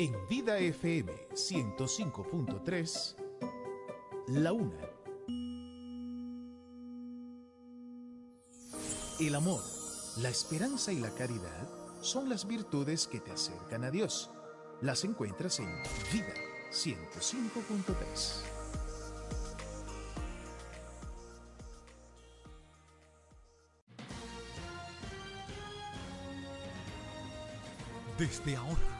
En Vida FM 105.3, La Una. El amor, la esperanza y la caridad son las virtudes que te acercan a Dios. Las encuentras en Vida 105.3. Desde ahora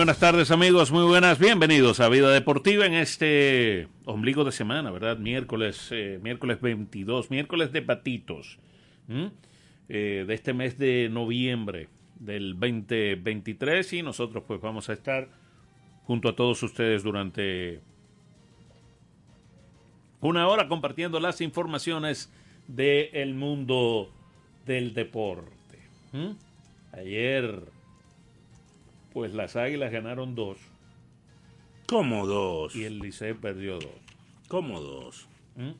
Buenas tardes amigos, muy buenas, bienvenidos a Vida Deportiva en este ombligo de semana, ¿verdad? Miércoles, eh, miércoles 22, miércoles de patitos, eh, de este mes de noviembre del 2023 y nosotros pues vamos a estar junto a todos ustedes durante una hora compartiendo las informaciones del mundo del deporte. Ayer pues las Águilas ganaron dos. ¿Cómo dos? Y el Licey perdió dos. ¿Cómo dos? ¿Mm?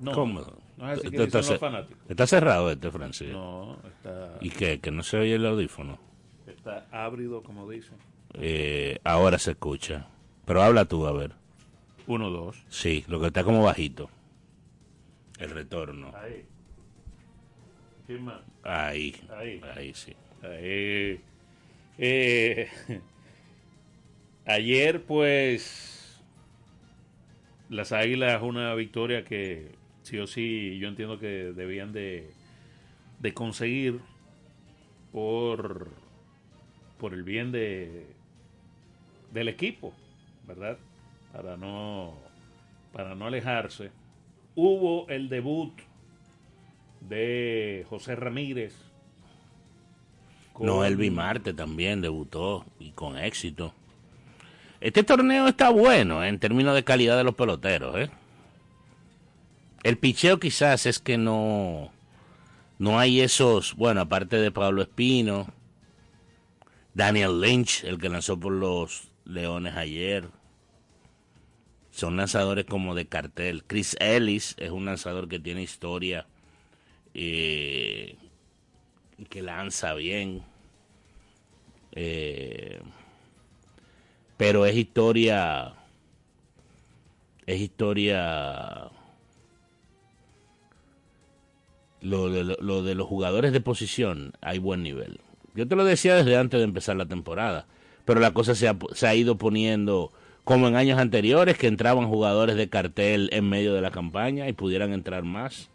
No. ¿Cómo? No es así que Está, dicen los ce- fanáticos. está cerrado este, Francis. No, está, ¿Y qué? ¿Que no se oye el audífono? está ábrido, como dicen. Eh, ahora se escucha. Pero habla tú, a ver. Uno, dos. Sí, lo que está como bajito. El retorno. Ahí. ¿Quién más? Ahí. Ahí. Ahí sí. Ahí. Eh, ayer, pues, las Águilas, una victoria que sí o sí yo entiendo que debían de, de conseguir por, por el bien de, del equipo, ¿verdad? Para no, para no alejarse. Hubo el debut de José Ramírez. Con- Noel Marte también debutó y con éxito. Este torneo está bueno ¿eh? en términos de calidad de los peloteros. ¿eh? El picheo quizás es que no, no hay esos, bueno, aparte de Pablo Espino, Daniel Lynch, el que lanzó por los Leones ayer. Son lanzadores como de cartel. Chris Ellis es un lanzador que tiene historia eh, que lanza bien. Eh, pero es historia. Es historia. Lo lo de los jugadores de posición, hay buen nivel. Yo te lo decía desde antes de empezar la temporada, pero la cosa se ha, se ha ido poniendo como en años anteriores, que entraban jugadores de cartel en medio de la campaña y pudieran entrar más.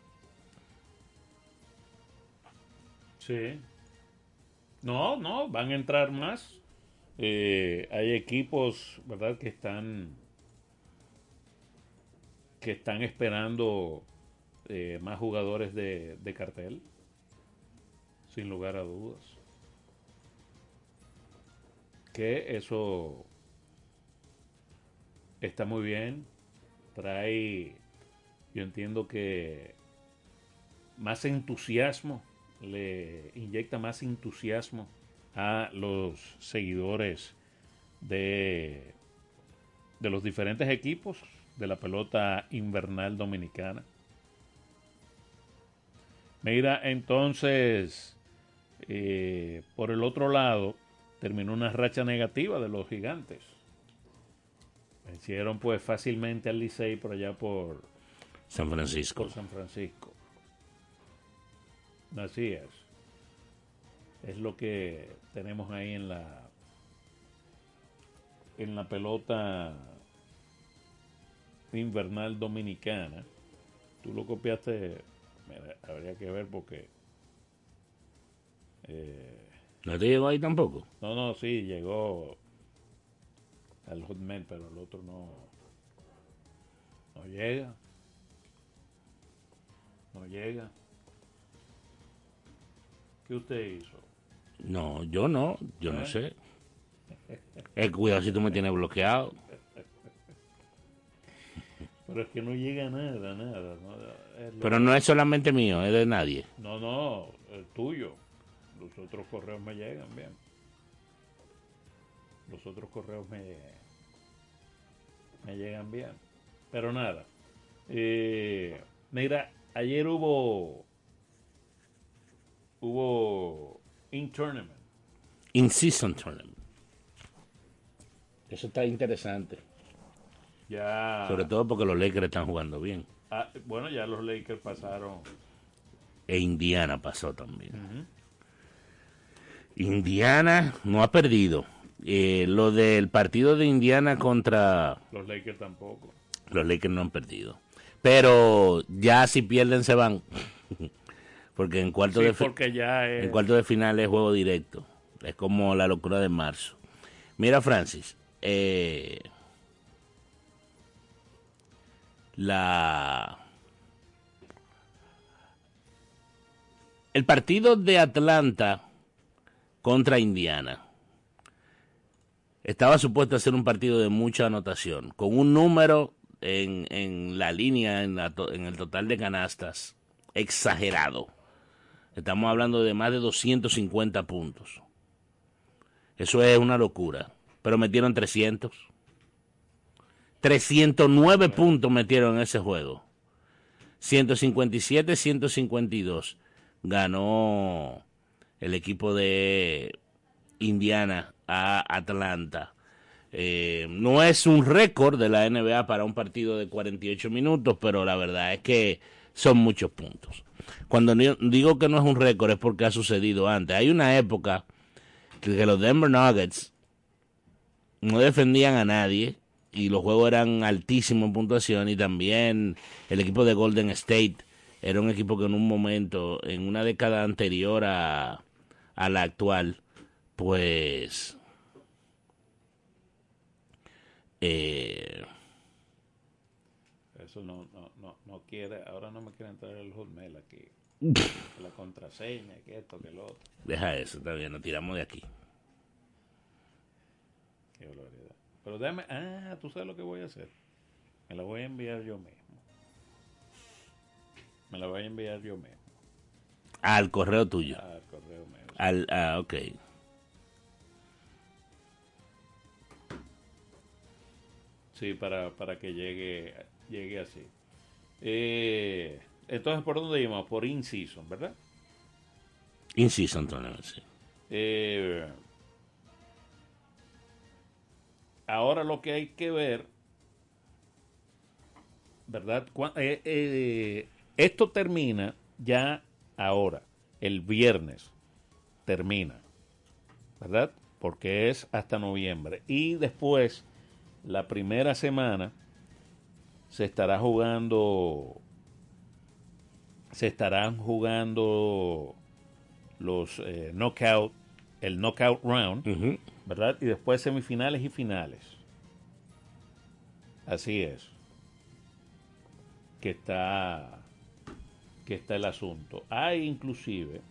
Sí. No, no, van a entrar más. Eh, hay equipos, ¿verdad?, que están que están esperando eh, más jugadores de, de cartel, sin lugar a dudas. Que eso está muy bien, trae, yo entiendo que más entusiasmo, le inyecta más entusiasmo a los seguidores de, de los diferentes equipos de la pelota invernal dominicana. Mira, entonces, eh, por el otro lado, terminó una racha negativa de los gigantes. Vencieron pues fácilmente al Licey por allá por, San Francisco. por San Francisco. Así es. Es lo que tenemos ahí en la en la pelota invernal dominicana. Tú lo copiaste, mira, habría que ver porque... eh, ¿No te llegó ahí tampoco? no, no, sí, llegó al Hotmail, pero el otro no, no llega. No llega. ¿Qué usted hizo? No, yo no, yo no sé. Eh, cuidado si tú me tienes bloqueado. Pero es que no llega nada, nada. No, es Pero no es solamente mío, es de nadie. no, no, el tuyo. Los otros correos me llegan bien. Los otros correos me, me llegan bien. Pero nada. Eh, mira, ayer hubo hubo in tournament. In season tournament. Eso está interesante. Ya. Sobre todo porque los Lakers están jugando bien. Ah, bueno, ya los Lakers pasaron. E Indiana pasó también. Indiana no ha perdido. Eh, lo del partido de Indiana contra Los Lakers tampoco. los Lakers no han perdido. Pero ya si pierden se van. porque en cuarto, Sí, de, fi- porque ya es. en cuarto de final es juego directo. Es como la locura de marzo. Mira, Francis. eh, la el partido de Atlanta contra Indiana estaba supuesto a ser un partido de mucha anotación, con un número en, en la línea, en, la to- en el total de canastas, exagerado. Estamos hablando de más de 250 puntos. Eso es una locura. Pero metieron 300. 309 puntos metieron en ese juego. 157-152 ganó el equipo de Indiana a Atlanta. Eh, no es un récord de la NBA para un partido de 48 minutos, pero la verdad es que son muchos puntos. Cuando digo que no es un récord es porque ha sucedido antes. Hay una época que los Denver Nuggets no defendían a nadie y los juegos eran altísimos en puntuación y también el equipo de Golden State era un equipo que en un momento, en una década anterior a, a la actual, pues eh, Eso no, quiere. Ahora no me quiere entrar el hotmail aquí. la contraseña, que esto, que lo otro. deja eso, está bien, nos tiramos de aquí. Qué barbaridad. Pero déjame. Ah, tú sabes lo que voy a hacer. Me la voy a enviar yo mismo. Me la voy a enviar yo mismo. Al correo tuyo. Al correo mío. Al, ah, ok. Sí, para, para que llegue, llegue así. Eh, entonces, ¿por dónde íbamos? Por in-season, ¿verdad? Antonio. sí. Eh, ahora lo que hay que ver, ¿verdad? Eh, eh, esto termina ya ahora, el viernes termina, ¿verdad? Porque es hasta noviembre. Y después, la primera semana, se estará jugando, se estarán jugando los eh, knockout, el knockout round. ¿verdad? Y después semifinales y finales. Así es. Que está que está el asunto. Hay inclusive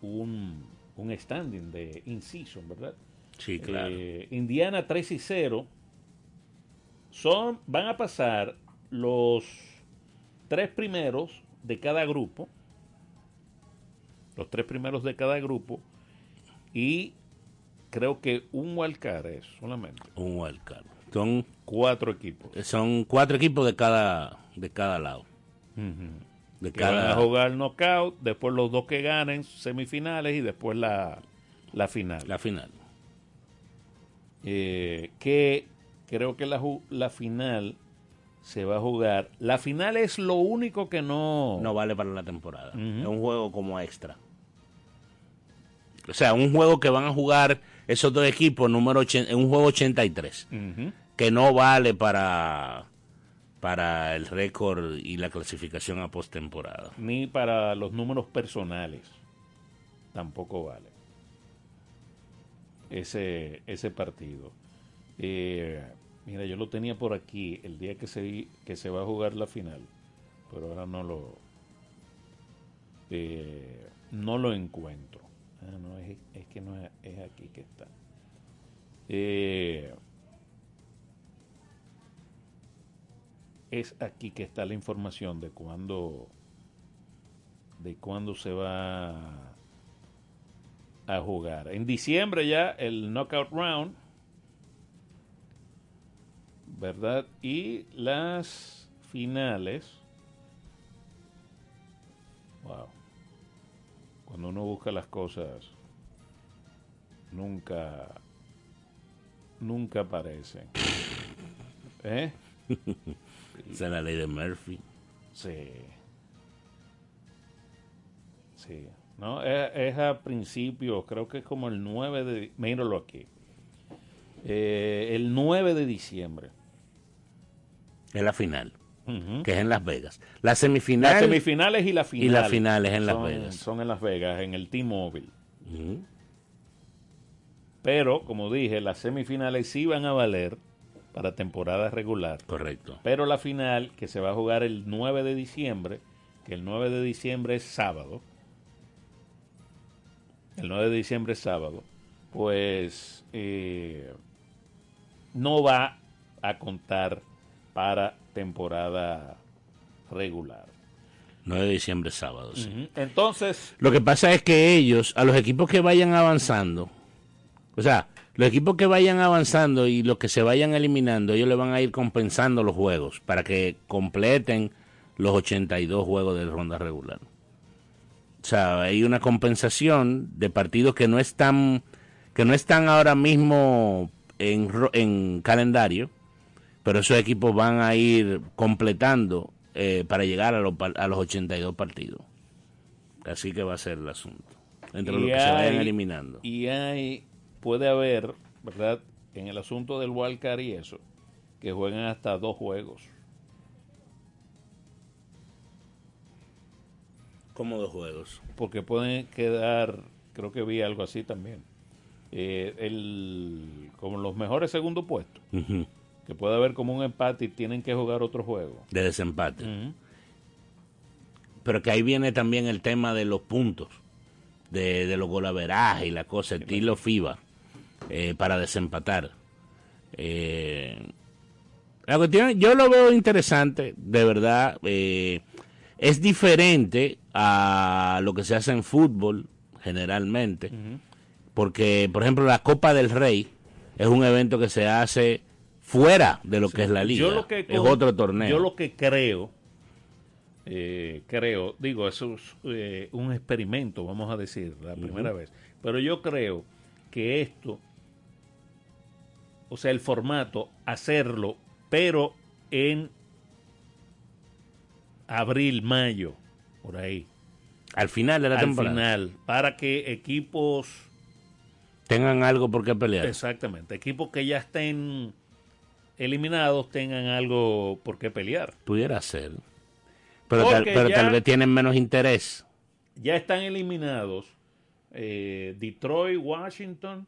un, un standing de in-season, ¿verdad? Sí, claro. Eh, Indiana 3 y 0. Son, van a pasar los tres primeros de cada grupo. Los tres primeros de cada grupo. Y creo que un wildcard es solamente. Un wildcard. Son, Cuatro equipos. son cuatro equipos de cada, de cada lado. De Que van a cada, jugar knockout, después los dos que ganen semifinales y después la, la final. la final. eh, que creo que la, la final se va a jugar. La final es lo único que no... No vale para la temporada. Es un juego como extra. O sea, un juego que van a jugar esos dos equipos, número 80, en un juego 83, Ujú. que no vale para, para el récord y la clasificación a postemporada. Ni para los números personales. Tampoco vale. Ese, ese partido. Eh, mira, yo lo tenía por aquí el día que se, que se va a jugar la final. Pero ahora no lo. eh, no lo encuentro. Ah, no, es, es que no es, aquí que está. Eh, es aquí que está la información de cuándo de cuándo se va a jugar. En diciembre ya el knockout round, ¿verdad? Y las finales. Wow. Cuando uno busca las cosas, nunca, nunca aparecen. ¿Eh? Esa es la ley de Murphy. Sí. Sí. No, es, es a principios, creo que es como el 9 de... Míralo aquí. Eh, el 9 de diciembre. Es la final, que es en Las Vegas. La semifinal. Las semifinales y la final. Y las finales en Las son- Vegas. Son en Las Vegas, en el T-Mobile. Pero, como dije, las semifinales sí van a valer para temporada regular. Correcto. Pero la final, que se va a jugar el 9 de diciembre, que el 9 de diciembre es sábado, el 9 de diciembre es sábado, pues eh, no va a contar para temporada regular. 9 de diciembre, sábado. sí. Entonces, Lo que pasa es que ellos, a los equipos que vayan avanzando, o sea, los equipos que vayan avanzando y los que se vayan eliminando, ellos le van a ir compensando los juegos para que completen los 82 juegos de ronda regular. O sea, hay una compensación de partidos que no están que no están ahora mismo en, en calendario, pero esos equipos van a ir completando eh, para llegar a los, par- a los 82 partidos. Así que va a ser el asunto. Entre los que se vayan eliminando. Y hay, puede haber, ¿verdad? En el asunto del wildcard y eso, que jueguen hasta dos juegos. Como dos juegos. porque pueden quedar, creo que vi algo así también, eh, el, como los mejores segundo puestos. Que puede haber como un empate y tienen que jugar otro juego. De desempate. Pero que ahí viene también el tema de los puntos, de, de los golaverajes y la cosa, estilo FIBA, eh, para desempatar. Eh, la cuestión, yo lo veo interesante, de verdad. eh, es diferente a lo que se hace en fútbol, generalmente, porque, por ejemplo, la Copa del Rey es un evento que se hace fuera de lo que es la liga. Yo lo que es otro torneo. Yo lo que creo, eh, creo, digo, eso es eh, un experimento, vamos a decir, la primera vez. Pero yo creo que esto, o sea, el formato, hacerlo, pero en abril, mayo, por ahí, Al final de la al temporada. final, para que equipos tengan algo por qué pelear. Exactamente. Equipos que ya estén eliminados tengan algo por qué pelear. Pudiera ser. Pero, tal, Porque pero ya- tal vez tienen menos interés. Ya están eliminados eh, Detroit, Washington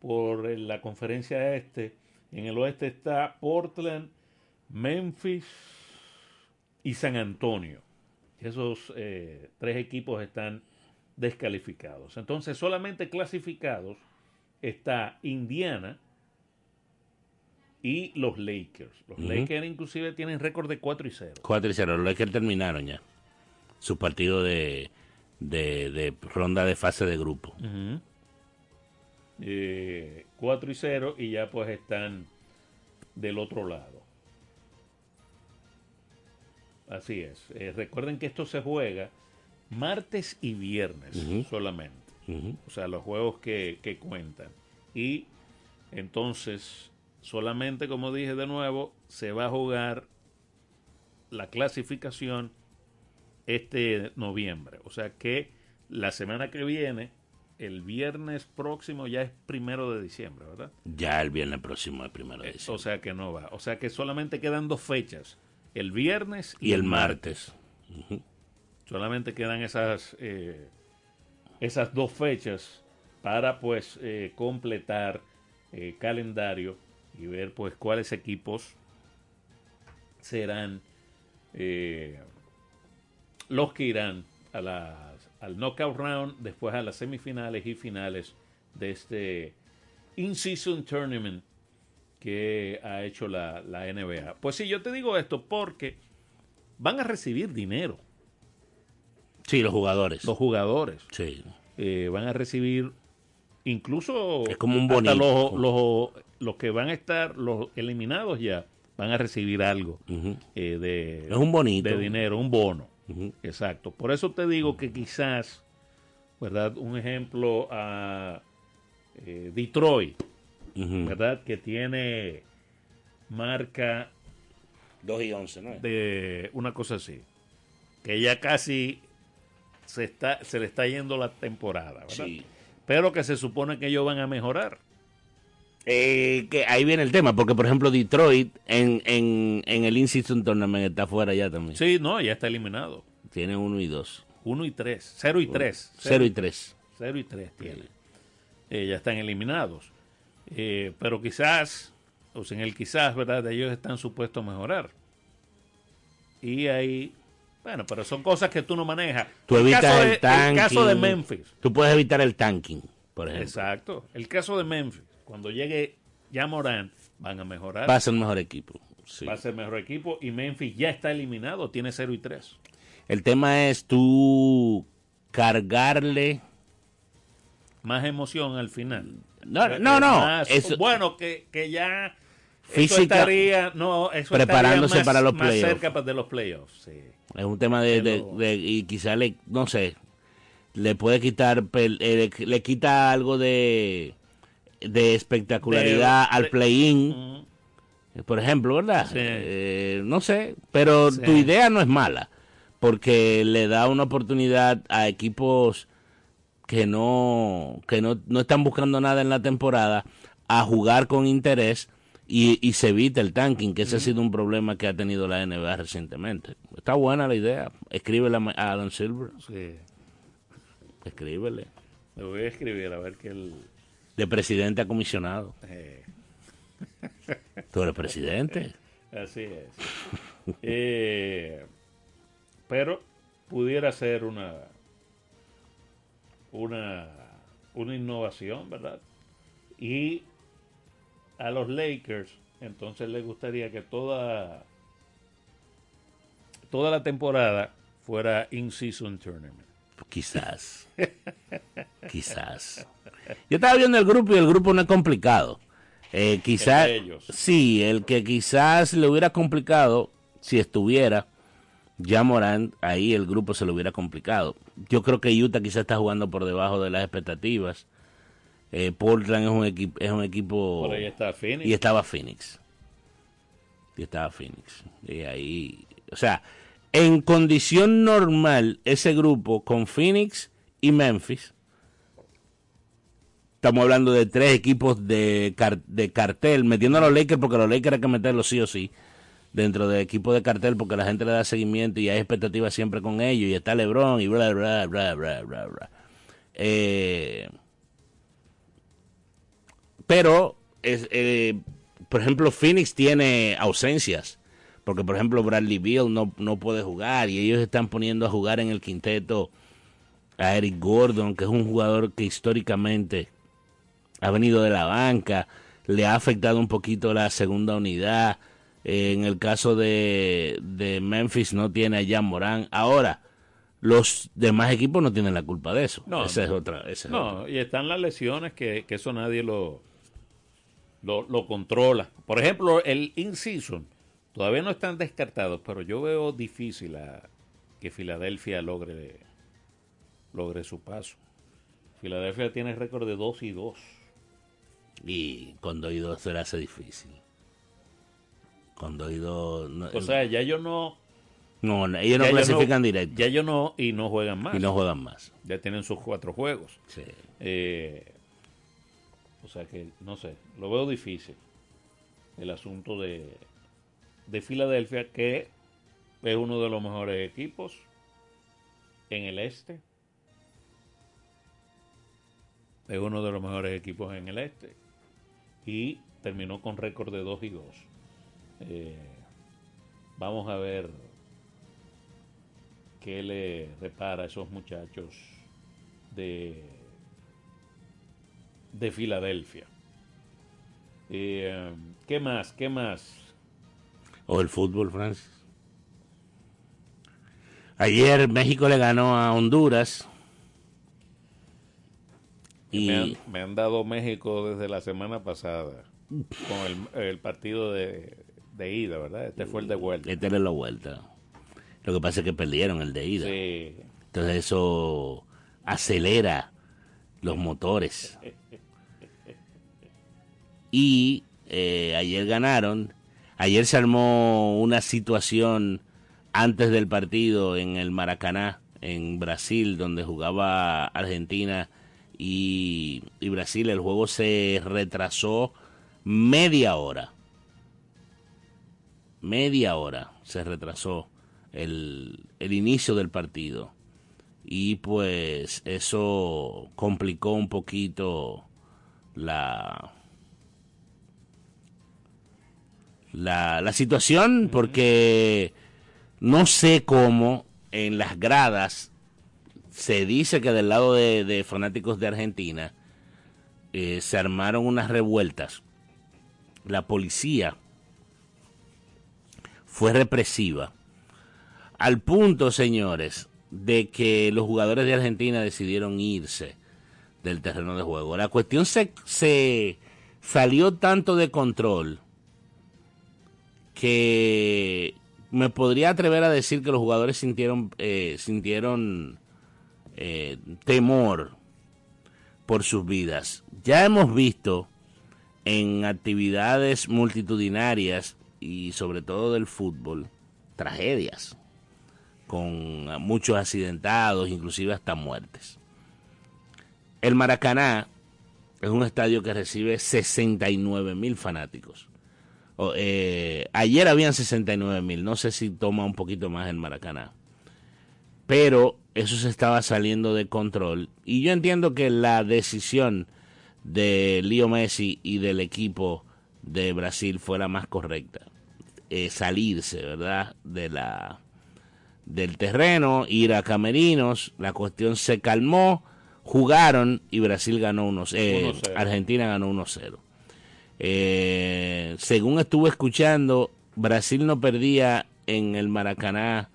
por la conferencia este. En el oeste está Portland, Memphis y San Antonio. Esos eh, tres equipos están descalificados. Entonces solamente clasificados está Indiana y los Lakers. Los Ujú. Lakers inclusive tienen récord de 4 y 0. 4 y 0. Los Lakers terminaron ya. Su partido de, de, de ronda de fase de grupo. Ujú. Eh, 4 y 0 y ya pues están del otro lado. Así es. Eh, recuerden que esto se juega martes y viernes Ujú. solamente. Ujú. O sea, los juegos que, que cuentan. Y entonces, solamente como dije de nuevo, se va a jugar la clasificación este noviembre. O sea que la semana que viene el viernes próximo ya es primero de diciembre, ¿verdad? Ya el viernes próximo es primero de Eh, diciembre. O sea que no va. O sea que solamente quedan dos fechas, el viernes y el martes. Solamente quedan esas, eh, esas dos fechas para pues eh, completar eh, calendario y ver pues cuáles equipos serán eh, los que irán a las, al knockout round, después a las semifinales y finales de este in-season tournament que ha hecho la, la NBA. Pues sí, yo te digo esto porque van a recibir dinero Sí, los jugadores. los jugadores. Sí. Eh, van a recibir incluso Es como un hasta los, los, los que van a estar los eliminados ya van a recibir algo eh, de, Es un bonito. de dinero, un bono. Exacto. Por eso te digo que quizás, ¿verdad? Un ejemplo a eh, Detroit. ¿verdad? Que tiene marca 2 y 11, ¿no? de una cosa así, que ya casi se está se le está yendo la temporada, ¿verdad? Sí. Pero que se supone que ellos van a mejorar. Eh, que ahí viene el tema, porque por ejemplo Detroit en, en, en el In-Season Tournament está fuera ya también. Sí, no, ya está eliminado. Tiene 1 y 2. 1 y 3, 0 y 3. 0 y 3. 0 y 3 tiene. Eh, ya están eliminados. Eh, pero quizás, o sea, en el quizás, ¿verdad? Ellos están supuestos a mejorar. Y ahí, bueno, pero son cosas que tú no manejas. Tú evitas el de, tanking. caso de Memphis. Tú puedes evitar el tanking, por ejemplo. Exacto. El caso de Memphis. Cuando llegue ya Morán, van a mejorar. Va a ser el mejor equipo. Sí. Va a ser mejor equipo. Y Memphis ya está eliminado. Tiene 0 y 3. El tema es tú cargarle. Más emoción al final. No, no, no. más- eso- bueno, que, que ya eso Física- estaría, no, eso Preparándose más- para los más playoffs. cerca de los playoffs. Sí. Es un tema de, de- Pero- de- y quizá le, no sé, le puede quitar, eh, le, le quita algo de, de espectacularidad al play-in, por ejemplo, ¿verdad? Sí. Eh, no sé, pero Sí. tu idea no es mala, porque le da una oportunidad a equipos que no, que no, no están buscando nada en la temporada a jugar con interés y, y se evita el tanking, que ese ha sido un problema que ha tenido la NBA recientemente. Está buena la idea. Escríbele a Ma- a Adam Silver. sí. Escríbele. Le voy a escribir a ver que él. De presidente a comisionado. eh, Tú eres presidente. así es. Eh, pero pudiera ser una. Una. Una innovación, ¿verdad? Y a los Lakers, entonces les gustaría que toda. Toda la temporada fuera in-season tournament. Quizás. Quizás. Yo estaba viendo el grupo y el grupo no es complicado. Eh, quizás. Sí, el que quizás le hubiera complicado si estuviera ya Morant, ahí el grupo se lo hubiera complicado. Yo creo que Utah quizás está jugando por debajo de las expectativas. Eh, Portland es un, equipo es un equipo. Por ahí está Phoenix. Y estaba Phoenix. Y estaba Phoenix. Y ahí, o sea, en condición normal, ese grupo con Phoenix y Memphis, estamos hablando de tres equipos de, car- de cartel, metiendo a los Lakers porque los Lakers hay que meterlos sí o sí, dentro del equipo de cartel porque la gente le da seguimiento y hay expectativas siempre con ellos, y está LeBron y bla, bla, bla, bla, bla, bla. Eh, pero, es, eh, por ejemplo, Phoenix tiene ausencias. Porque, por ejemplo, Bradley Beal no, no puede jugar y ellos están poniendo a jugar en el quinteto a Eric Gordon, que es un jugador que históricamente ha venido de la banca, le ha afectado un poquito la segunda unidad. Eh, en el caso de, de Memphis no tiene a Jan Morán. Ahora, los demás equipos no tienen la culpa de eso. No, esa es otra. esa es otra. No, y están las lesiones que, que eso nadie lo, lo, lo controla. Por ejemplo, el in-season todavía no están descartados, pero yo veo difícil a- que Filadelfia logre, logre su paso. Filadelfia tiene récord de 2 y 2. Y con dos y dos se le hace difícil. Con dos y dos. no- O sea, ya ellos no, No, ellos no clasifican no- directo Ya ellos no, y no juegan más. y no juegan más. Ya tienen sus cuatro juegos. Sí. Eh, o sea que, no sé, lo veo difícil. El asunto de, de Filadelfia, que es uno de los mejores equipos en el este. Es uno de los mejores equipos en el este. Y terminó con récord de 2 y 2. Eh, vamos a ver qué le repara a esos muchachos de, de Filadelfia. Eh, ¿Qué más? ¿Qué más? O el fútbol, Francis. Ayer México le ganó a Honduras. Y Me, han, me han dado México desde la semana pasada con el, el partido de, de ida, ¿verdad? Este fue el de vuelta. este era la vuelta. Lo que pasa es que perdieron el de ida. Sí. Entonces eso acelera los motores. Y eh, ayer ganaron. Ayer se armó una situación antes del partido en el Maracaná, en Brasil, donde jugaba Argentina y, y Brasil. El juego se retrasó media hora. Media hora se retrasó el, el inicio del partido y pues eso complicó un poquito la la, situación porque no sé cómo en las gradas se dice que del lado de, de fanáticos de Argentina eh, se armaron unas revueltas la policía fue represiva al punto señores de que los jugadores de Argentina decidieron irse del terreno de juego. La cuestión se, se salió tanto de control que me podría atrever a decir que los jugadores sintieron, eh, eh, temor por sus vidas. Ya hemos visto en actividades multitudinarias y sobre todo del fútbol tragedias con muchos accidentados, inclusive hasta muertes. El Maracaná es un estadio que recibe 69 mil fanáticos. Eh, ayer habían 69 mil, no sé si toma un poquito más el Maracaná. Pero eso se estaba saliendo de control y yo entiendo que la decisión de Leo Messi y del equipo de Brasil fue la más correcta. Eh, salirse, ¿verdad? De la del terreno, ir a Camerinos, la cuestión se calmó, jugaron y Brasil ganó unos, eh, 1-0. Argentina ganó 1-0. Eh, según estuve escuchando, Brasil no perdía en el Maracaná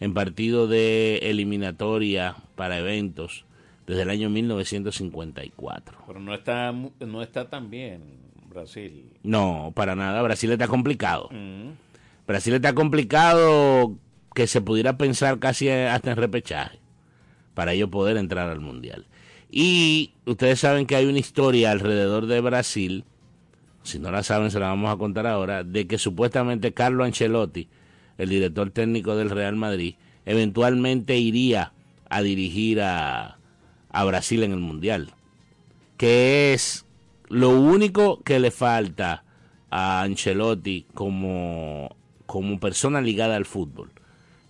en partido de eliminatoria para eventos desde el año 1954. Pero no está, no está tan bien Brasil. No, para nada, Brasil está complicado. Mm. Brasil está complicado que se pudiera pensar casi hasta en repechaje para ellos poder entrar al mundial. Y ustedes saben que hay una historia alrededor de Brasil, si no la saben se la vamos a contar ahora, de que supuestamente Carlo Ancelotti, el director técnico del Real Madrid, eventualmente iría a dirigir a, a Brasil en el mundial. Que es lo único que le falta a Ancelotti como, como persona ligada al fútbol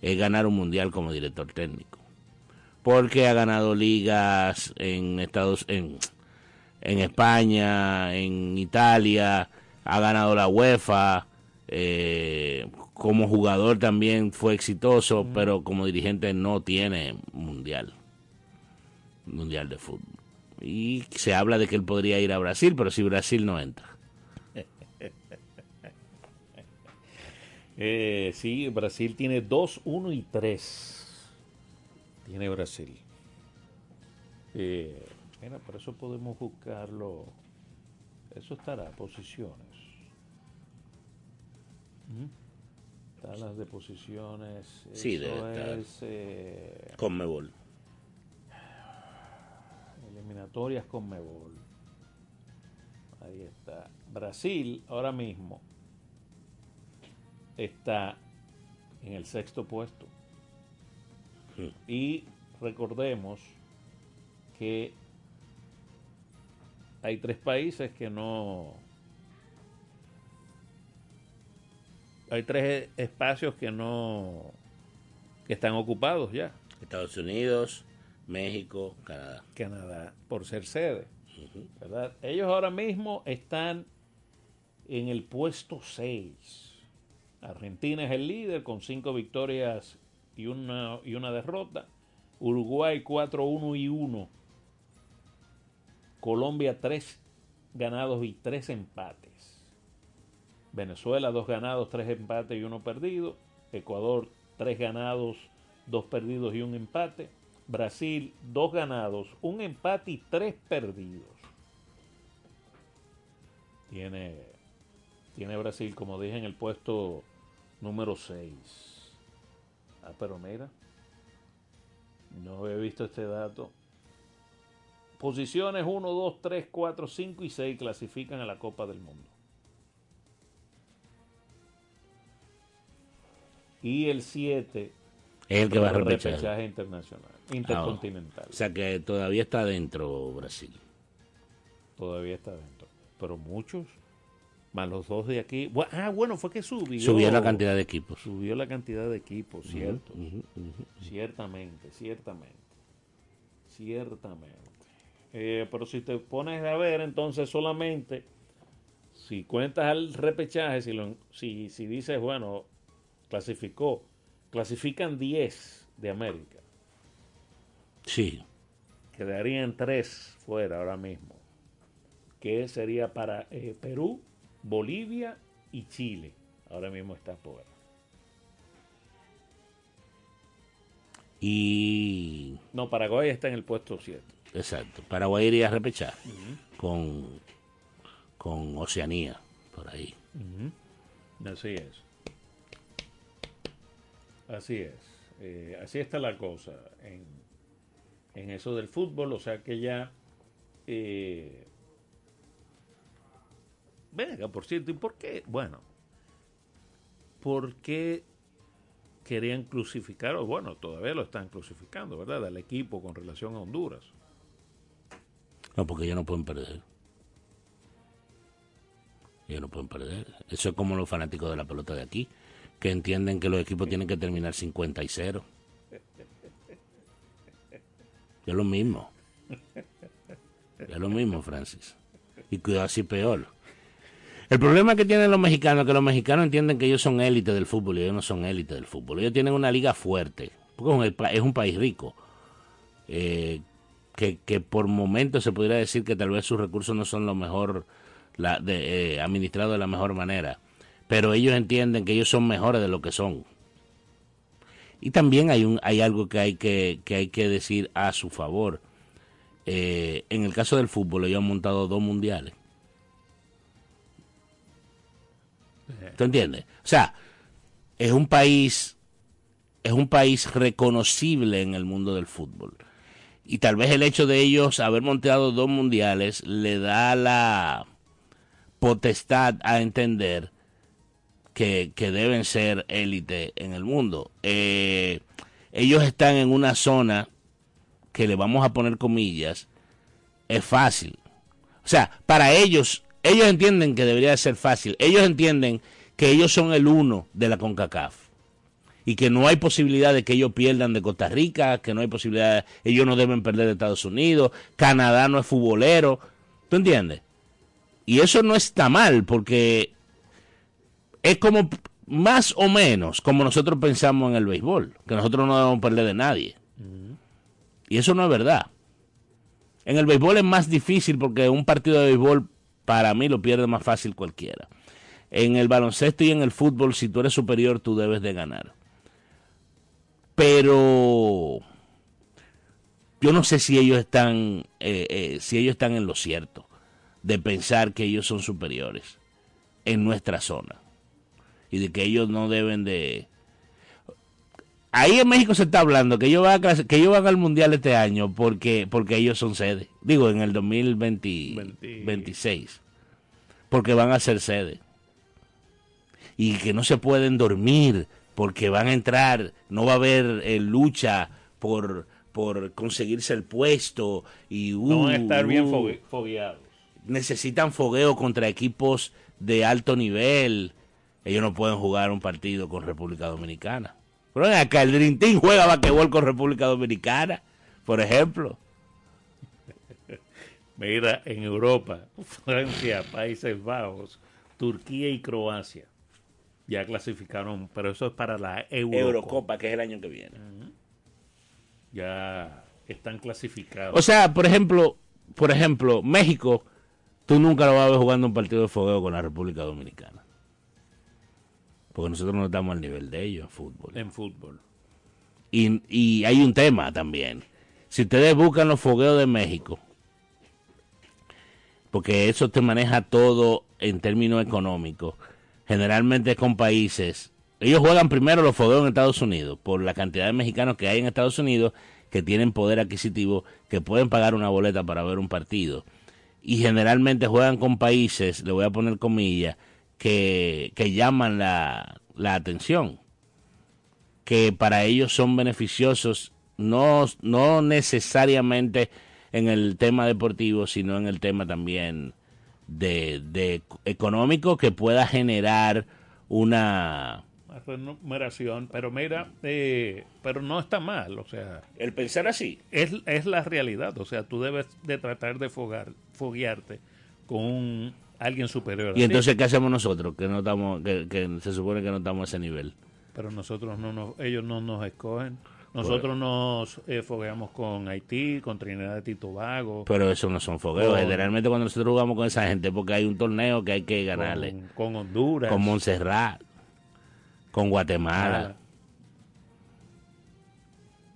es ganar un mundial como director técnico. Porque ha ganado ligas en Estados en, en España, en Italia, ha ganado la UEFA, eh, como jugador también fue exitoso, pero como dirigente no tiene mundial, mundial de fútbol. Y se habla de que él podría ir a Brasil, pero si Brasil no entra. Eh, sí, Brasil tiene 2, 1 y 3. Tiene Brasil. Eh, mira, por eso podemos buscarlo. Eso estará, posiciones. ¿Mm? Tablas de posiciones. Sí, eso debe estar. es eh, Conmebol. eliminatorias con Mebol. Ahí está. Brasil ahora mismo está en el sexto puesto. Hmm. Y recordemos que hay tres países que no... Hay tres espacios que no... que están ocupados ya. Estados Unidos, México, Canadá. Canadá, por ser sede. ¿verdad? Ellos ahora mismo están en el puesto 6. Argentina es el líder con cinco victorias y una, y una derrota. Uruguay 4-1 y 1. Colombia 3 ganados y 3 empates. Venezuela 2 ganados, 3 empates y 1 perdido. Ecuador 3 ganados, 2 perdidos y 1 empate. Brasil 2 ganados, 1 empate y 3 perdidos. Tiene, tiene Brasil, como dije, en el puesto número 6. Ah, pero mira, no había visto este dato. Posiciones 1, 2, 3, 4, 5 y 6 clasifican a la Copa del Mundo. Y el 7 Es el que va a el repechaje. repechaje internacional, intercontinental. O sea que todavía está dentro Brasil. Todavía está dentro. Pero muchos, más los dos de aquí. Ah, bueno, fue que subió. Subió la cantidad de equipos. Subió la cantidad de equipos, cierto. Ujú, ujú. Ciertamente, ciertamente. Ciertamente. Eh, pero si te pones a ver, entonces solamente, si cuentas al repechaje, si, lo- si, si dices, bueno, clasificó, clasifican 10 de América. Sí. Quedarían 3 fuera ahora mismo. Que sería para eh, Perú, Bolivia y Chile. Ahora mismo está fuera. Y. No, Paraguay está en el puesto 7. Exacto. Paraguay iría a repechar con, con Oceanía, por ahí. Así es. Así es. Eh, así está la cosa en, en eso del fútbol. O sea que ya... Eh, venga, por cierto, ¿y por qué? Bueno, ¿por qué querían crucificar, o bueno, todavía lo están crucificando, ¿verdad? Al equipo con relación a Honduras. No, porque ellos no pueden perder. Ellos no pueden perder. Eso es como los fanáticos de la pelota de aquí, que entienden que los equipos tienen que terminar 50 y 0. Es lo mismo. Es lo mismo, Francis. Y cuidado así peor. El problema que tienen los mexicanos es que los mexicanos entienden que ellos son élite del fútbol y ellos no son élite del fútbol. Ellos tienen una liga fuerte, porque es un, pa- es un país rico. Eh, que, que por momentos se podría decir que tal vez sus recursos no son lo mejor la, de, eh, administrados de la mejor manera. Pero ellos entienden que ellos son mejores de lo que son. Y también hay, un, hay algo que hay que, que hay que decir a su favor. Eh, en el caso del fútbol, ellos han montado dos mundiales. ¿Tú entiendes? O sea, es un país, es un país reconocible en el mundo del fútbol. Y tal vez el hecho de ellos haber montado dos mundiales le da la potestad a entender que, que deben ser élite en el mundo. Eh, ellos están en una zona que le vamos a poner comillas, es fácil. O sea, para ellos, ellos entienden que debería de ser fácil. Ellos entienden que ellos son el uno de la CONCACAF. Y que no hay posibilidad de que ellos pierdan de Costa Rica, que no hay posibilidad, ellos no deben perder de Estados Unidos, Canadá no es futbolero. ¿Tú entiendes? Y eso no está mal, porque es como más o menos como nosotros pensamos en el béisbol, que nosotros no debemos perder de nadie. Y eso no es verdad. En el béisbol es más difícil porque un partido de béisbol para mí lo pierde más fácil cualquiera. En el baloncesto y en el fútbol, si tú eres superior, tú debes de ganar. Pero yo no sé si ellos están, eh, eh, si ellos están en lo cierto de pensar que ellos son superiores en nuestra zona y de que ellos no deben de ahí en México se está hablando que ellos van a clase- que ellos van al mundial este año porque porque ellos son sede digo en el 2026 porque van a ser sede. Y que no se pueden dormir porque van a entrar, no va a haber eh, lucha por, por conseguirse el puesto y No van a uh, estar bien uh, fogue- fogueados. necesitan fogueo contra equipos de alto nivel. Ellos no pueden jugar un partido con República Dominicana. Pero acá, el Dream Team juega basquetbol con República Dominicana, por ejemplo. Mira, en Europa, Francia, Países Bajos, Turquía y Croacia ya clasificaron, pero eso es para la Eurocopa. que es el año que viene. Ya están clasificados. O sea, por ejemplo, por ejemplo, México, tú nunca lo vas a ver jugando un partido de fogueo con la República Dominicana. Porque nosotros no estamos al nivel de ellos en fútbol. en fútbol. Y, y hay un tema también. Si ustedes buscan los fogueos de México, porque eso te maneja todo en términos económicos, generalmente con países. Ellos juegan primero los fogueos en Estados Unidos, por la cantidad de mexicanos que hay en Estados Unidos que tienen poder adquisitivo, que pueden pagar una boleta para ver un partido. Y generalmente juegan con países, le voy a poner comillas, que, que llaman la, la atención que para ellos son beneficiosos, no, no necesariamente en el tema deportivo, sino en el tema también de, de económico que pueda generar una... Una remuneración, pero mira, eh, pero no está mal, o sea, El pensar así. es, es la realidad, o sea, tú debes de tratar de fogar, foguearte con un- alguien superior. Y entonces, ¿qué hacemos nosotros? Que no estamos, que, que se supone que no estamos a ese nivel. pero nosotros no nos, ellos no nos escogen. Nosotros nos eh, fogueamos con Haití, con Trinidad y Tobago, Pero eso no son fogueos. Con- Generalmente cuando nosotros jugamos con esa gente, porque hay un torneo que hay que ganarle. con, con Honduras. Con Montserrat, con Guatemala. Ah.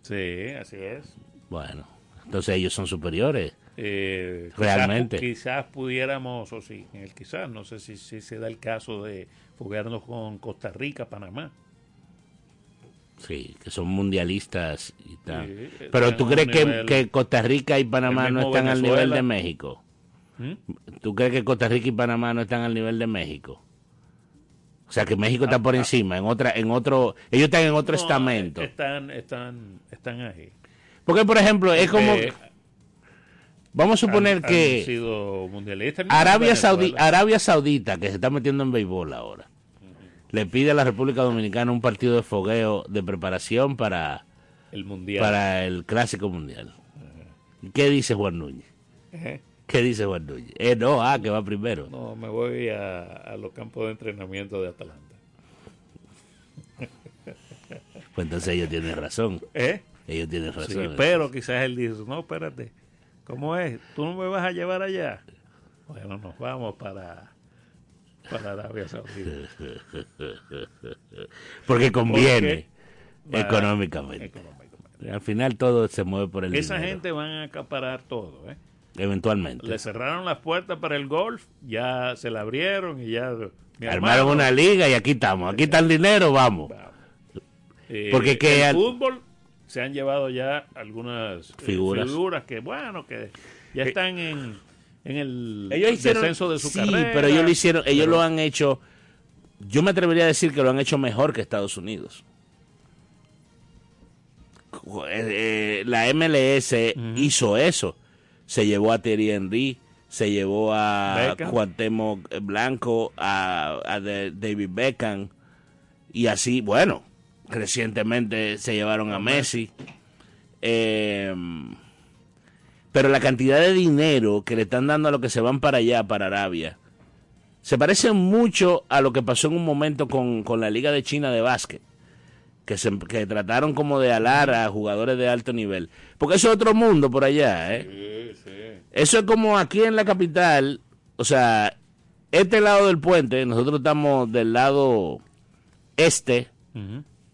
Sí, así es. Bueno, entonces ellos son superiores. Eh, Realmente. Quizás, pudiéramos, o sí, en el quizás, no sé si, si se da el caso de foguearnos con Costa Rica, Panamá. Sí, que son mundialistas y tal. Sí, Pero tú crees que, que Costa Rica y Panamá no están al nivel de México. ¿Mm? ¿Tú crees que Costa Rica y Panamá no están al nivel de México? O sea que México está por encima, en otra, en otro, ellos están en otro Ah, No, estamento. Están, están, están ahí. Porque por ejemplo, es como, Eh, vamos a suponer han- que han sido mundialistas. El mismo Arabia. Arabia Saudita, que se está metiendo en béisbol ahora, le pide a la República Dominicana un partido de fogueo de preparación para, el mundial. para el Clásico Mundial. ¿Qué dice Juan Núñez? ¿Qué dice Juan Núñez? Eh, no, ah, que va primero. No, me voy a, a los campos de entrenamiento de Atalanta. Pues entonces ellos tienen razón. ¿Eh? Ellos tienen Sí, razón. pero quizás él dice, no, espérate, ¿cómo es? ¿Tú no me vas a llevar allá? Bueno, nos vamos para, para Arabia Saudita. Porque conviene económicamente. económicamente. Al final todo se mueve por el Esa dinero, gente van a acaparar todo, ¿eh? Eventualmente. Le cerraron las puertas para el golf, ya se la abrieron y ya... Armaron hermano, una liga y aquí estamos. Aquí está el dinero, vamos. vamos. Eh, Porque que el al- fútbol se han llevado ya algunas eh, Figuras. figuras que, bueno, que ya están en, en el Ellos hicieron, descenso de su sí, carrera. pero ellos lo hicieron, ellos pero- lo han hecho. Yo me atrevería a decir que lo han hecho mejor que Estados Unidos. Eh, eh, la MLS hizo eso. Se llevó a Thierry Henry, se llevó a Beckham. Cuauhtémoc Blanco, a, a David Beckham y así, bueno, recientemente se llevaron a Messi. Eh, pero la cantidad de dinero que le están dando a los que se van para allá, para Arabia, se parece mucho a lo que pasó en un momento con, con la Liga de China de básquet. Que, se, que trataron como de alar a jugadores de alto nivel. Porque eso es otro mundo por allá, ¿eh? Sí, sí. Eso es como aquí en la capital, o sea, este lado del puente, nosotros estamos del lado este,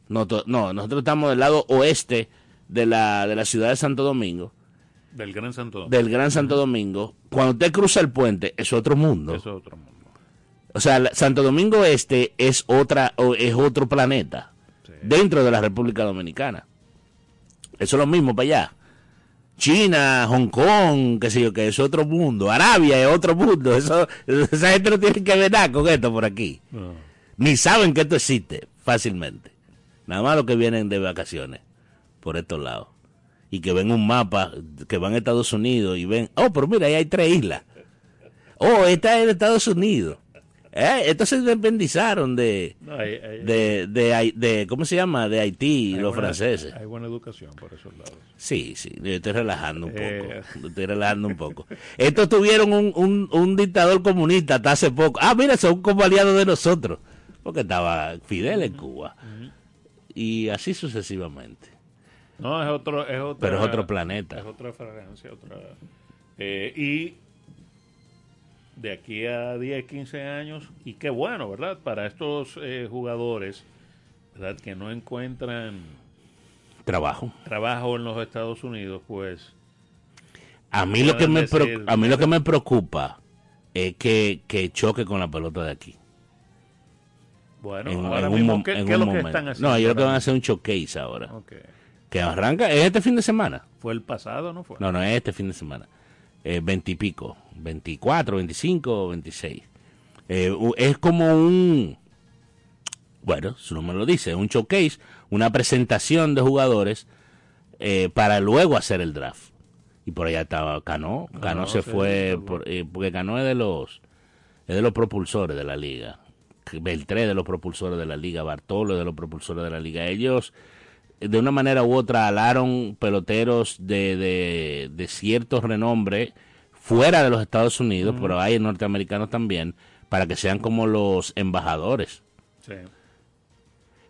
no, no, nosotros estamos del lado oeste de la, de la ciudad de Santo Domingo, Del Gran Santo Domingo. del Gran Santo Domingo. Cuando usted cruza el puente, es otro mundo. Es otro mundo. O sea, Santo Domingo Este es otra, es otro planeta Sí. dentro de la República Dominicana. Eso es lo mismo para allá. China, Hong Kong, qué sé yo, que es otro mundo. Arabia es otro mundo. Eso, esa gente no tiene que ver nada con esto por aquí. No. Ni saben que esto existe fácilmente. Nada más los que vienen de vacaciones por estos lados. Y que ven un mapa, que van a Estados Unidos y ven, oh, pero mira, ahí hay tres islas. Oh, esta es de Estados Unidos. Eh, entonces se independizaron de, No, hay- hay- de, de, ¿cómo se llama? De Haití, los buena- franceses. Hay buena educación por esos lados. Sí, sí, yo estoy relajando un poco. Eh. Estoy relajando un poco. Estos tuvieron un, un, un dictador comunista hasta hace poco. Ah, mira, son como aliados de nosotros. Porque estaba Fidel en Cuba. Y así sucesivamente. No, es otro, es otra- Pero es otro planeta. Es otra fragancia, otra. eh, y de aquí a 10, 15 años, y qué bueno, ¿verdad? Para estos eh, jugadores, ¿verdad? Que no encuentran Trabajo. trabajo en los Estados Unidos, pues. A mí lo que me, decir, a mí lo que me preocupa es que, que choque con la pelota de aquí. Bueno, En- ahora en un mismo, mo- ¿qué, en qué es un lo que momento. están haciendo? No, yo creo que van a hacer un showcase ahora. mismo? Que arranca, es este fin de semana. Fue el pasado, ¿no fue? No, no es este fin de semana. Eh, 20 y pico. 24, 25, 26. Eh, es como un. Bueno, su nombre lo dice. Un showcase, una presentación de jugadores eh, para luego hacer el draft. Y por allá estaba Cano. Cano Cano, se sí, fue. sí, por- eh, porque Cano es de los. Es de los propulsores de la liga. Beltré de los propulsores de la liga. Bartolo de los propulsores de la liga. Ellos de una manera u otra alaron peloteros de, de, de cierto renombre fuera de los Estados Unidos, pero hay norteamericanos también, para que sean como los embajadores. Sí.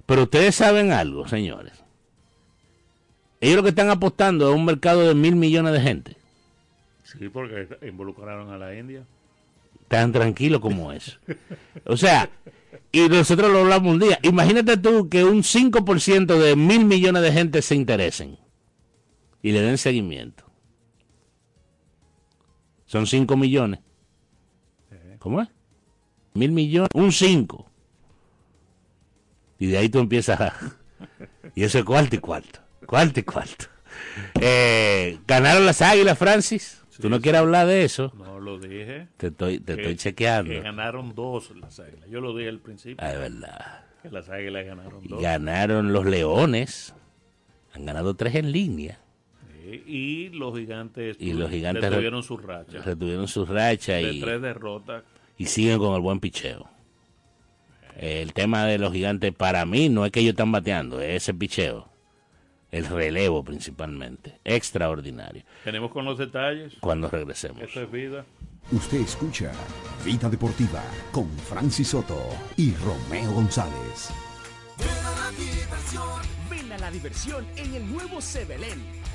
Pero ustedes saben algo, señores. Ellos lo que están apostando es un mercado de mil millones de gente. Sí, porque involucraron a la India. Tan tranquilo como eso. O sea, y nosotros lo hablamos un día. Imagínate tú que un 5% de mil millones de gente se interesen y le den seguimiento. Son 5 millones. ¿Cómo es? Mil millones, un 5. Y de ahí tú empiezas a... Y eso es cuarto y cuarto. Cuarto y cuarto. Eh, ¿Ganaron las águilas, Francis? ¿Tú no quieres hablar de eso? No lo dije. Te estoy, te Que- estoy chequeando. Que ganaron dos las águilas. Yo lo dije al principio. Ah, es verdad. Que las águilas ganaron dos. Ganaron los leones. Han ganado tres en línea. Sí, y los gigantes. Y los gigantes tuvieron su racha. Retuvieron su racha De y, tres derrotas. y siguen con el buen picheo. El tema de los gigantes para mí no es que ellos están bateando, es ese picheo. El relevo principalmente. Extraordinario. Tenemos con los detalles. Cuando regresemos. Esto es vida. Usted escucha Vida Deportiva con Francis Soto y Romeo González. Ven a la diversión en el nuevo Sebelén,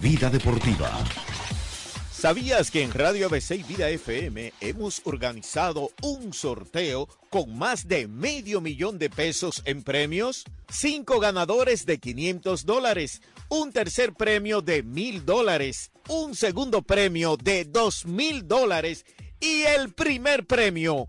Vida Deportiva. ¿Sabías que en Radio ABC y Vida FM hemos organizado un sorteo con más de medio millón de pesos en premios? Cinco ganadores de 500 dólares, un tercer premio de mil dólares, un segundo premio de dos mil dólares y el primer premio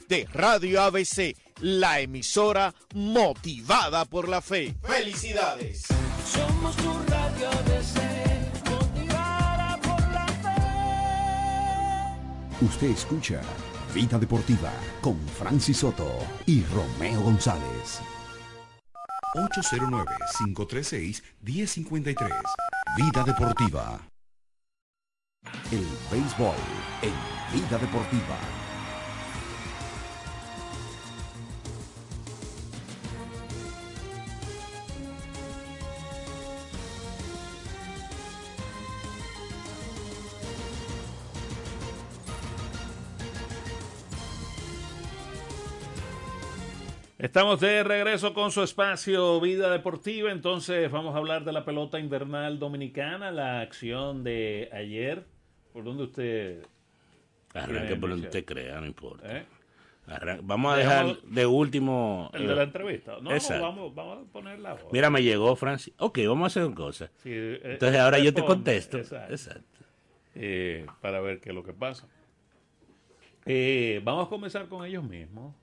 de Radio ABC, la emisora motivada por la fe. ¡Felicidades! Somos tu radio DC, motivada por la fe. Usted escucha Vida Deportiva con Francis Soto y Romeo González. 809-536-1053. Vida Deportiva. El béisbol en Vida Deportiva. Estamos de regreso con su espacio Vida Deportiva. Entonces vamos a hablar de la pelota invernal dominicana, la acción de ayer. ¿Por dónde usted... Arranque por donde usted crea, no importa. ¿Eh? Vamos a dejar de último. El de la entrevista. No, no, vamos, vamos a poner la voz. Mira, me llegó, Francis. Ok, vamos a hacer una cosa. Sí, eh, Entonces ahora yo te contesto. Exacto. Exacto. Eh, para ver qué es lo que pasa. Eh, vamos a comenzar con ellos mismos.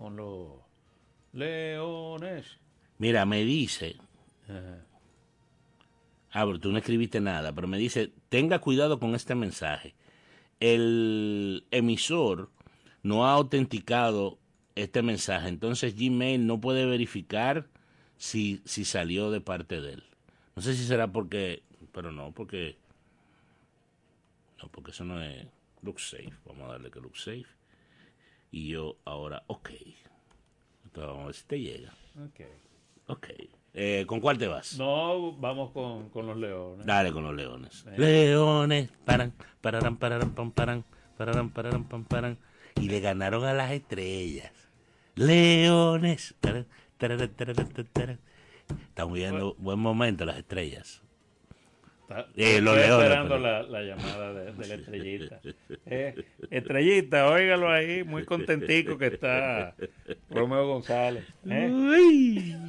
Con los leones. Mira, me dice. Ajá. Ah, pero tú no escribiste nada, pero me dice, tenga cuidado con este mensaje. El emisor no ha autenticado este mensaje, entonces Gmail no puede verificar si, si salió de parte de él. No sé si será porque, pero no, porque, no, porque eso no es look safe. Vamos a darle que look safe. Y yo ahora, ok. Entonces vamos a ver si te llega. Ok. Ok. Eh, ¿Con cuál te vas? No, vamos con, con los leones. Dale con los leones. Leones, paran, pararan, pararan, pam, paran, pararan, pararan, pam, paran. Y le ganaron a las estrellas. Leones. taran, tararan, tararan, tararan, tararan. Estamos viendo buen momento las estrellas. Está- Eh, estoy esperando la, la llamada de, de la estrellita. Eh, estrellita, óigalo ahí, muy contentico que está Romeo González. ¿eh?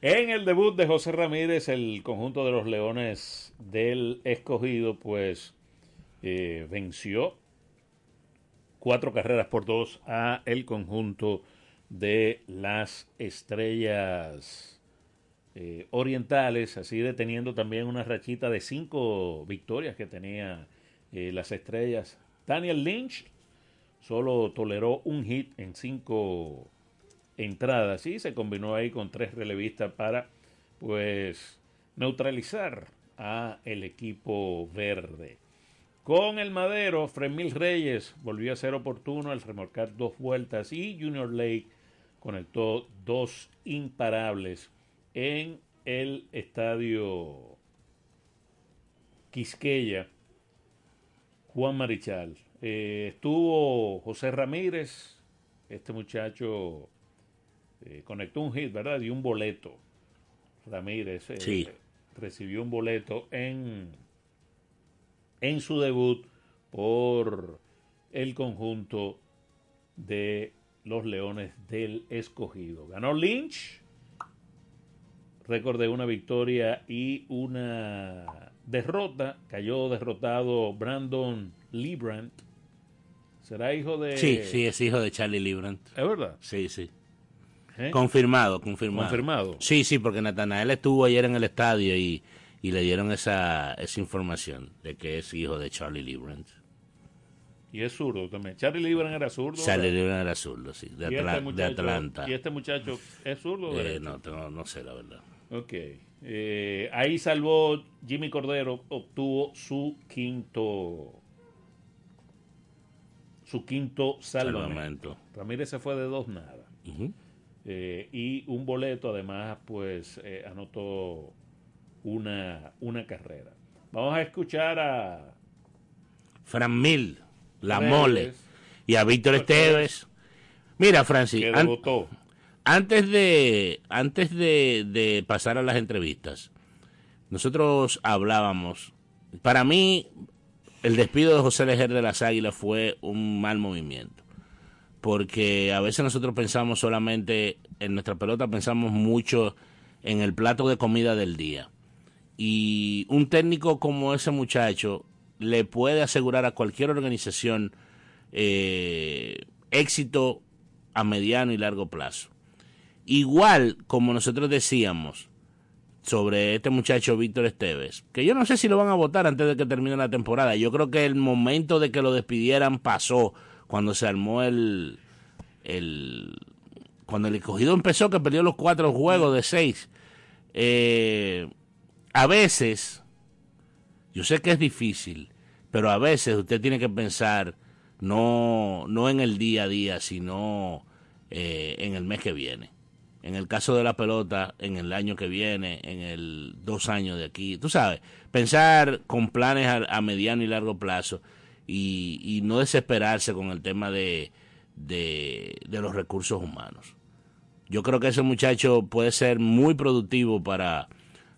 En el debut de José Ramírez, el conjunto de los Leones del Escogido, pues eh, venció cuatro carreras por dos a el conjunto de las Estrellas eh, Orientales, así deteniendo también una rachita de cinco victorias que tenía eh, las Estrellas. Daniel Lynch solo toleró un hit en cinco entradas y se combinó ahí con tres relevistas para pues neutralizar a el equipo verde. Con el Madero, Fremil Reyes volvió a ser oportuno al remolcar dos vueltas y Junior Lake conectó dos imparables en el estadio Quisqueya Juan Marichal. Eh, estuvo José Ramírez, este muchacho eh, conectó un hit, ¿verdad? Y un boleto. Ramírez eh, Sí. recibió un boleto en, en su debut por el conjunto de los Leones del Escogido. Ganó Lynch, récord de una victoria y una derrota. Cayó derrotado Brandon Librand. ¿Será hijo de...? Sí, sí, es hijo de Charlie Librand. ¿Es verdad? Sí, sí. ¿Eh? Confirmado, confirmado. Confirmado. Sí, sí, porque Natanael estuvo ayer en el estadio y, y le dieron esa, esa información de que es hijo de Charlie Librand. Y es zurdo también. Charlie Librand era zurdo. Charlie. Librand era zurdo, sí, de, ¿Y este de Atlanta. ¿Y este muchacho es zurdo o Eh, no, tengo- no sé la verdad. Ok. Eh, ahí salvó Jimmy Cordero, obtuvo su quinto su quinto salvamento. Salvamento. Ramírez se fue de dos nada. Eh, y un boleto, además, pues eh, anotó una, una carrera. Vamos a escuchar a Fran Mil, La Mole y a Víctor Esteves. Mira, Francis, que an- debutó. Antes de antes de, pasar a las entrevistas, nosotros hablábamos. Para mí, el despido de José Lejer de las Águilas fue un mal movimiento. Porque a veces nosotros pensamos solamente en nuestra pelota, pensamos mucho en el plato de comida del día. Y un técnico como ese muchacho le puede asegurar a cualquier organización eh, éxito a mediano y largo plazo. Igual como nosotros decíamos, sobre este muchacho Víctor Esteves, que yo no sé si lo van a votar antes de que termine la temporada. Yo creo que el momento de que lo despidieran pasó cuando se armó el, el cuando el escogido empezó, que perdió los cuatro juegos de seis. Eh, a veces, yo sé que es difícil, pero a veces usted tiene que pensar no, no en el día a día, sino eh, en el mes que viene. En el caso de la pelota, en el año que viene, en el dos años de aquí. Tú sabes, pensar con planes a, mediano y largo plazo y, y, no desesperarse con el tema de, de, de los recursos humanos. Yo creo que ese muchacho puede ser muy productivo para,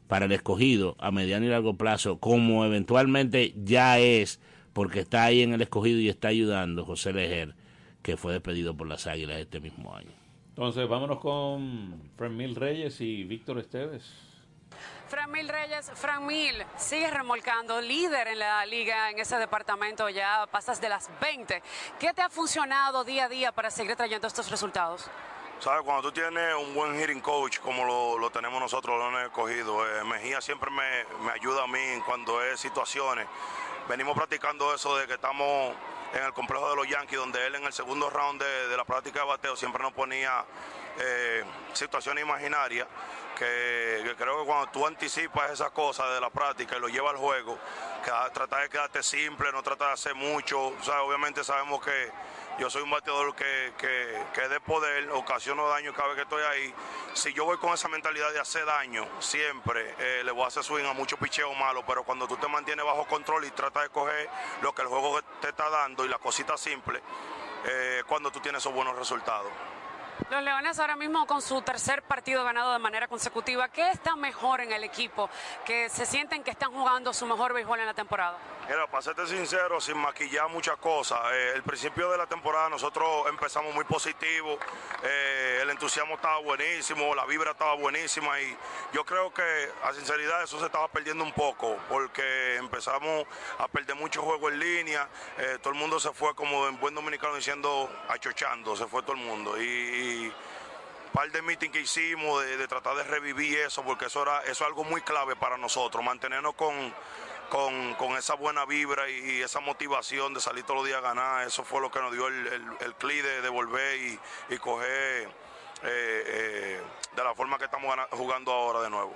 para el escogido a mediano y largo plazo, como eventualmente ya es, porque está ahí en el escogido y está ayudando José Lejer, que fue despedido por las Águilas este mismo año. Entonces, vámonos con Fran Mil Reyes y Víctor Esteves. Fran Mil Reyes, Fran Mil sigue remolcando, líder en la liga en ese departamento, ya pasas de las 20. ¿Qué te ha funcionado día a día para seguir trayendo estos resultados? ¿Sabes? Cuando tú tienes un buen hitting coach como lo, tenemos nosotros, lo hemos escogido, eh, Mejía siempre me, me, ayuda a mí cuando es situaciones. Venimos practicando eso de que estamos en el complejo de los Yankees, donde él en el segundo round de, la práctica de bateo siempre nos ponía eh, situaciones imaginarias. Que, creo que cuando tú anticipas esas cosas de la práctica y lo llevas al juego, que trata de quedarte simple, no trata de hacer mucho. O sea, obviamente sabemos que yo soy un bateador que, que, de poder, ocasiono daño cada vez que estoy ahí. Si yo voy con esa mentalidad de hacer daño, siempre eh, le voy a hacer swing a mucho picheo malo, pero cuando tú te mantienes bajo control y tratas de coger lo que el juego te está dando y la cosita simple, eh, cuando tú tienes esos buenos resultados. Los Leones ahora mismo con su tercer partido ganado de manera consecutiva, ¿qué está mejor en el equipo? Que se sienten que están jugando su mejor béisbol en la temporada. Mira, para serte sincero, sin maquillar muchas cosas, eh, el principio de la temporada nosotros empezamos muy positivo, eh, el entusiasmo estaba buenísimo, la vibra estaba buenísima y yo creo que a sinceridad eso se estaba perdiendo un poco porque empezamos a perder mucho juego en línea, eh, todo el mundo se fue como en buen dominicano diciendo achochando, se fue todo el mundo y par de meetings que hicimos de, tratar de revivir eso, porque eso era eso es algo muy clave para nosotros, mantenernos con, con, esa buena vibra y, esa motivación de salir todos los días a ganar. Eso fue lo que nos dio el, el, clic de, volver y, y coger eh, eh, de la forma que estamos jugando ahora de nuevo.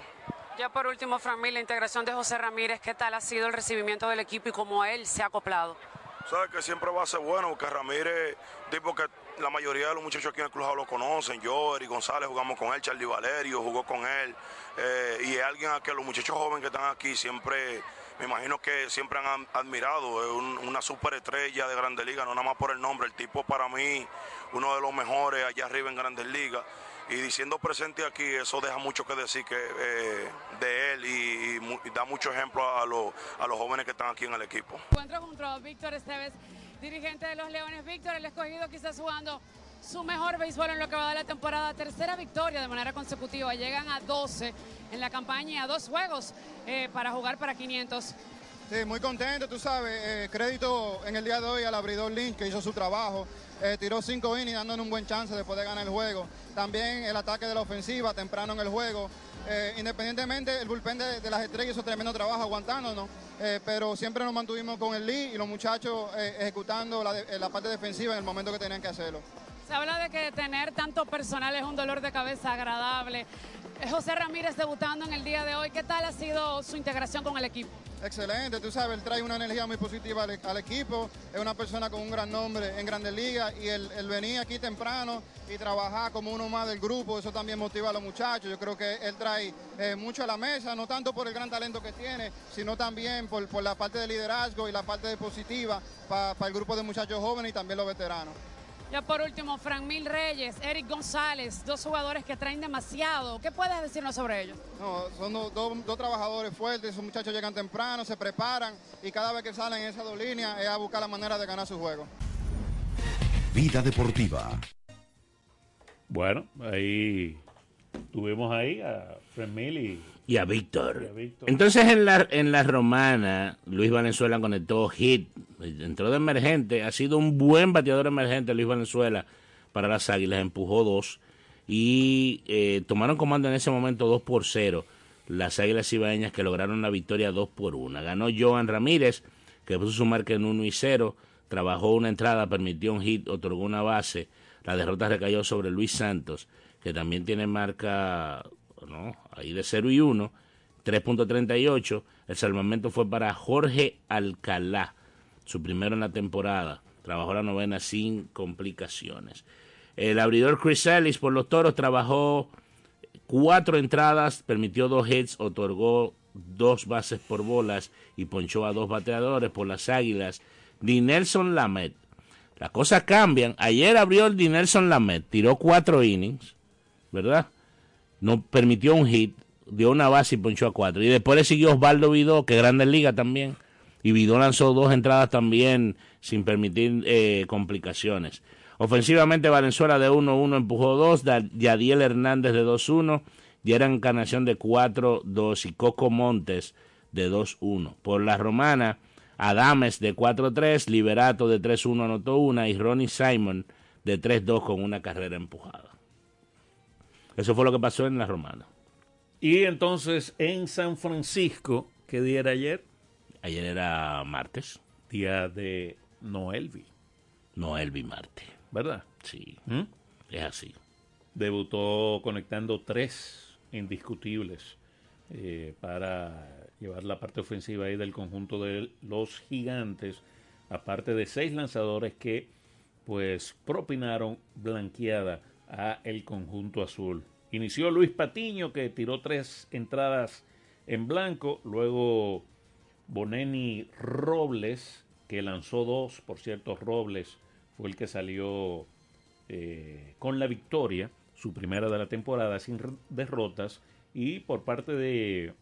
Ya por último, Fran la integración de José Ramírez, ¿qué tal ha sido el recibimiento del equipo y cómo él se ha acoplado? Sabes que siempre va a ser bueno, porque Ramírez, tipo que la mayoría de los muchachos aquí en el club lo conocen. Yo, Eri González, jugamos con él, Charlie Valerio jugó con él. Eh, y es alguien a que los muchachos jóvenes que están aquí siempre me imagino que siempre han admirado, es una superestrella de Grandes Ligas, no nada más por el nombre, el tipo para mí, uno de los mejores allá arriba en Grandes Ligas. Y diciendo presente aquí, eso deja mucho que decir que, eh, de él y, da mucho ejemplo a, los, a los jóvenes que están aquí en el equipo. Encuentro junto a Víctor Esteves, dirigente de los Leones. Víctor, el escogido quizás jugando su mejor béisbol en lo que va de la temporada, tercera victoria de manera consecutiva, llegan a 12 en la campaña, a dos juegos eh, para jugar para 500. Sí, muy contento, tú sabes, eh, crédito en el día de hoy al abridor Link que hizo su trabajo, eh, tiró cinco innings dándole un buen chance de poder ganar el juego. También el ataque de la ofensiva temprano en el juego. Independientemente, el bullpen de, las estrellas hizo tremendo trabajo aguantándonos, pero siempre nos mantuvimos con el lead y los muchachos ejecutando la, la parte defensiva en el momento que tenían que hacerlo. Se habla de que tener tanto personal es un dolor de cabeza agradable. José Ramírez debutando en el día de hoy, ¿qué tal ha sido su integración con el equipo? Excelente, tú sabes, él trae una energía muy positiva al, equipo, es una persona con un gran nombre en Grandes Ligas y el, venir aquí temprano y trabajar como uno más del grupo, eso también motiva a los muchachos. Yo creo que él trae eh, mucho a la mesa, no tanto por el gran talento que tiene, sino también por, la parte de liderazgo y la parte positiva para el grupo de muchachos jóvenes y también los veteranos. Ya por último, Fran Mil Reyes, Eric González, dos jugadores que traen demasiado. ¿Qué puedes decirnos sobre ellos? No, son dos, trabajadores fuertes, esos muchachos llegan temprano, se preparan y cada vez que salen en esas dos líneas es a buscar la manera de ganar su juego. Vida Deportiva. Bueno, ahí tuvimos ahí a Fran Mil y y a Víctor. Entonces en la, en la romana, Luis Valenzuela conectó hit, entró de emergente, ha sido un buen bateador emergente Luis Valenzuela para las Águilas, empujó dos y eh, tomaron comando en ese momento dos por cero las Águilas Ibaeñas que lograron la victoria 2 por 1. Ganó Joan Ramírez, que puso su marca en 1 y 0, trabajó una entrada, permitió un hit, otorgó una base. La derrota recayó sobre Luis Santos, que también tiene marca ahí de 0 y 1, 3.38. El salvamento fue para Jorge Alcalá, su primero en la temporada. Trabajó la novena sin complicaciones. El abridor Chris Ellis por los toros trabajó cuatro entradas, permitió dos hits, otorgó dos bases por bolas y ponchó a dos bateadores por las águilas. Dinelson Lamet. Las cosas cambian. Ayer abrió el Dinelson Lamet, tiró cuatro innings, ¿verdad? No permitió un hit, dio una base y ponchó a cuatro. Y después le siguió Osvaldo Vidó, que grande liga también. Y Vidó lanzó dos entradas también sin permitir eh, complicaciones. Ofensivamente Valenzuela de 1-1 empujó 2, Yadiel Hernández de 2-1, Dieran Encarnación de 4-2 y Coco Montes de 2-1. Por la romana, Adames de 4-3, Liberato de 3-1 anotó una y Ronnie Simon de 3-2 con una carrera empujada. Eso fue lo que pasó en la romana. Y entonces en San Francisco, ¿qué día era ayer? Ayer era martes. Día de Noelvi. Noelvi Marte. ¿Verdad? Sí. ¿Mm? Es así. Debutó conectando tres indiscutibles eh, para llevar la parte ofensiva ahí del conjunto de los gigantes, aparte de seis lanzadores que pues propinaron blanqueada a el conjunto azul. Inició Luis Patiño que tiró tres entradas en blanco, luego Boneni Robles que lanzó dos, por cierto Robles fue el que salió eh, con la victoria, su primera de la temporada sin derrotas, y por parte de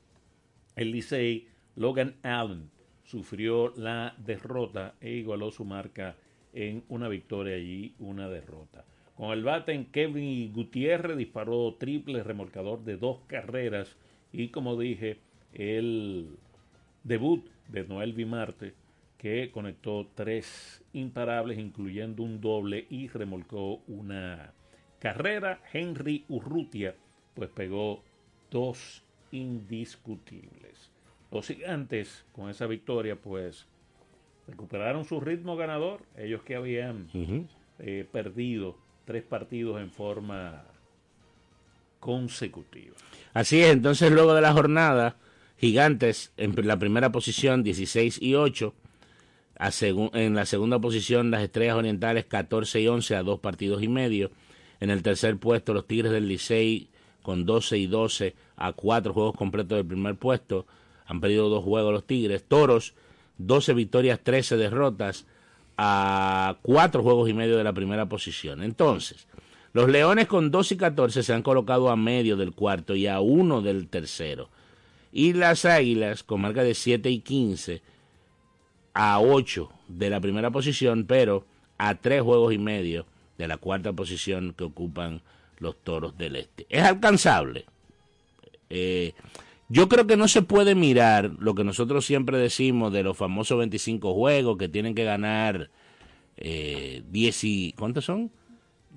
el Logan Allen sufrió la derrota e igualó su marca en una victoria y una derrota. Con el bate en Kevin Gutiérrez disparó triple remolcador de dos carreras y como dije, el debut de Noel Vimarte que conectó tres imparables, incluyendo un doble y remolcó una carrera. Henry Urrutia, pues pegó dos indiscutibles. Los gigantes, con esa victoria, pues recuperaron su ritmo ganador. Ellos que habían eh, perdido tres partidos en forma consecutiva. Así es, entonces luego de la jornada, Gigantes en la primera posición 16 y 8, en la segunda posición las Estrellas Orientales 14 y 11 a dos partidos y medio. En el tercer puesto los Tigres del Licey con 12 y 12 a cuatro juegos completos del primer puesto. Han perdido dos juegos los Tigres. Toros 12 victorias, 13 derrotas a cuatro juegos y medio de la primera posición. Entonces, los Leones con 2 y 14 se han colocado a medio del cuarto y a uno del tercero. Y las Águilas con marca de 7 y 15 a 8 de la primera posición, pero a 3 juegos y medio de la cuarta posición que ocupan los Toros del Este. Es alcanzable. Eh, yo creo que no se puede mirar lo que nosotros siempre decimos de los famosos 25 juegos que tienen que ganar eh, 10 y... ¿Cuántos son?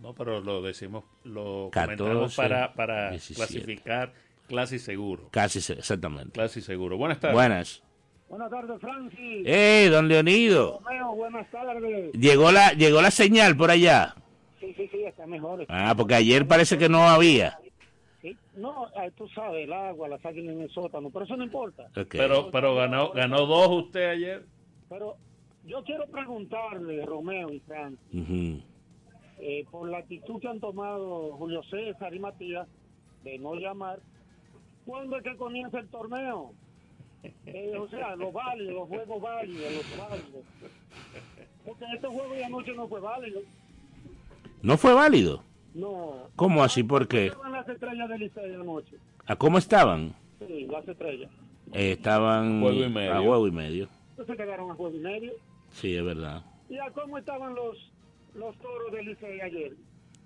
No, pero lo decimos, lo 14, comentamos para, para clasificar casi seguro. Casi, exactamente. Casi seguro. Buenas tardes. Buenas. Buenas tardes, Francis. ¡Eh, don Leonido! Romeo, buenas tardes. ¿Llegó la, ¿Llegó la señal por allá? Sí, sí, sí, está mejor. Ah, porque ayer parece que no había. No, eh, tú sabes, el agua, las águilas en el sótano, pero eso no importa. Pero, pero ganó, ganó dos usted ayer. Pero yo quiero preguntarle, Romeo y Francis, eh, por la actitud que han tomado Julio César y Matías de no llamar, ¿cuándo es que comienza el torneo? Eh, o sea, los válidos, los juegos válidos, los válidos. Porque este juego de anoche no fue válido. ¿No fue válido? No. ¿Cómo así? ¿Por qué? estaban las estrellas del Liceo anoche? ¿A cómo estaban? Sí, las estrellas. Eh, estaban juego y medio. a y medio. Entonces quedaron a juego y medio. Sí, es verdad. ¿Y a cómo estaban los, los toros del Liceo ayer?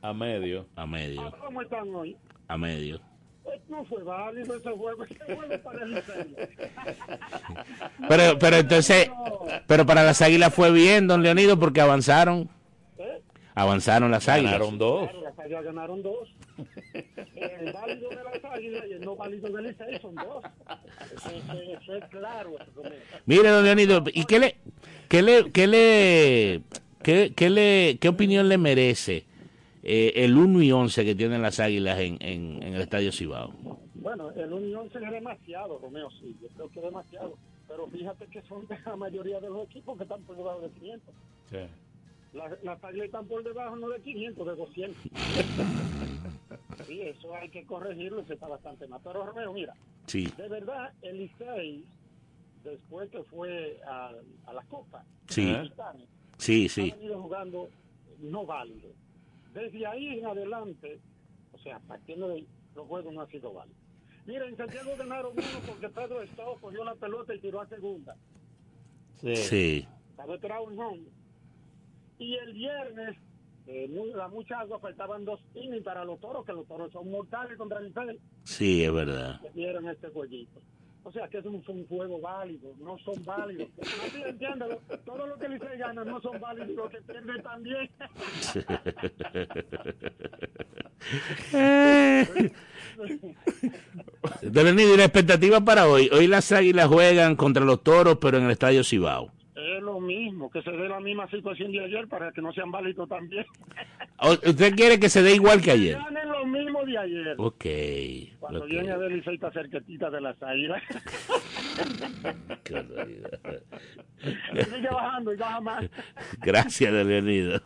A medio. A medio. ¿A cómo están hoy? A medio. Pues no fue válido ese juego, ese juego para el. Pero, pero entonces, pero para las águilas fue bien, don Leonido, porque avanzaron. Avanzaron las águilas. Ganaron dos. Claro, las águilas ganaron dos. El válido de las águilas y el no válido del Licey son dos. Eso, eso- eso es claro. Romeo. Mire, don Leonido, ¿y qué le, qué le, qué le, qué, qué le, qué opinión le merece eh, el 1 y 11 que tienen las águilas en, en, en el Estadio Cibao? Bueno, el Unión es demasiado, Romeo, sí, yo creo que es demasiado. Pero fíjate que son la mayoría de los equipos que están por debajo de 500. Las, las están por debajo no de 500, de 200. sí, eso hay que corregirlo, eso está bastante más. Pero Romeo, mira, Sí. de verdad, el Licey, después que fue a, a la Copa, Sí. Sí, sí. ha venido jugando no válido. Desde ahí en adelante, o sea, partiendo de los juegos no ha sido válido. Mira, en Santiago ganaron uno porque Pedro Estado cogió la pelota y tiró a segunda. Sí. Estaba atrás un home. Y el viernes, eh, mucha agua, faltaban dos innings para los toros, que los toros son mortales contra el Licey. Sí, es verdad. que dieron este jueguito. O sea, que es un, un juego válido, no son válidos. Así todo lo que Licey gana no son válidos, lo que pierde también. Leonido, ¿y la expectativa para hoy? Hoy las águilas juegan contra los toros, pero en el Estadio Cibao. Es lo mismo, que se dé la misma situación de ayer para que no sean válidos también. ¿Usted quiere que se dé igual que ayer? Ganen lo mismo de ayer. Ok. Cuando ok. viene a ver Licey está cerquetita de las águilas. Qué barbaridad. Sigue bajando y baja más. Gracias, Leonido.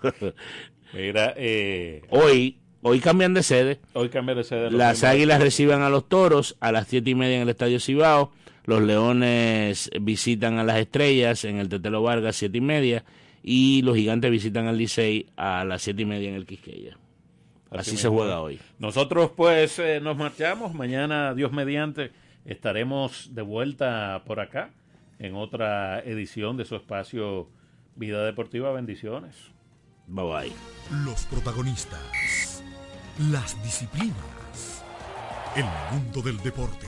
Mira, eh, Hoy, hoy cambian de sede. hoy cambia de sede. Las águilas reciben a los toros a las siete y media en el Estadio Cibao. Los leones visitan a las estrellas en el Tetelo Vargas, siete y media. Y los gigantes visitan al Licey a las siete y media en el Quisqueya. Así, se juega hoy. Nosotros pues eh, nos marchamos. Mañana, Dios mediante, estaremos de vuelta por acá en otra edición de su espacio Vida Deportiva. Bendiciones. Bye bye. Los protagonistas, las disciplinas, el mundo del deporte,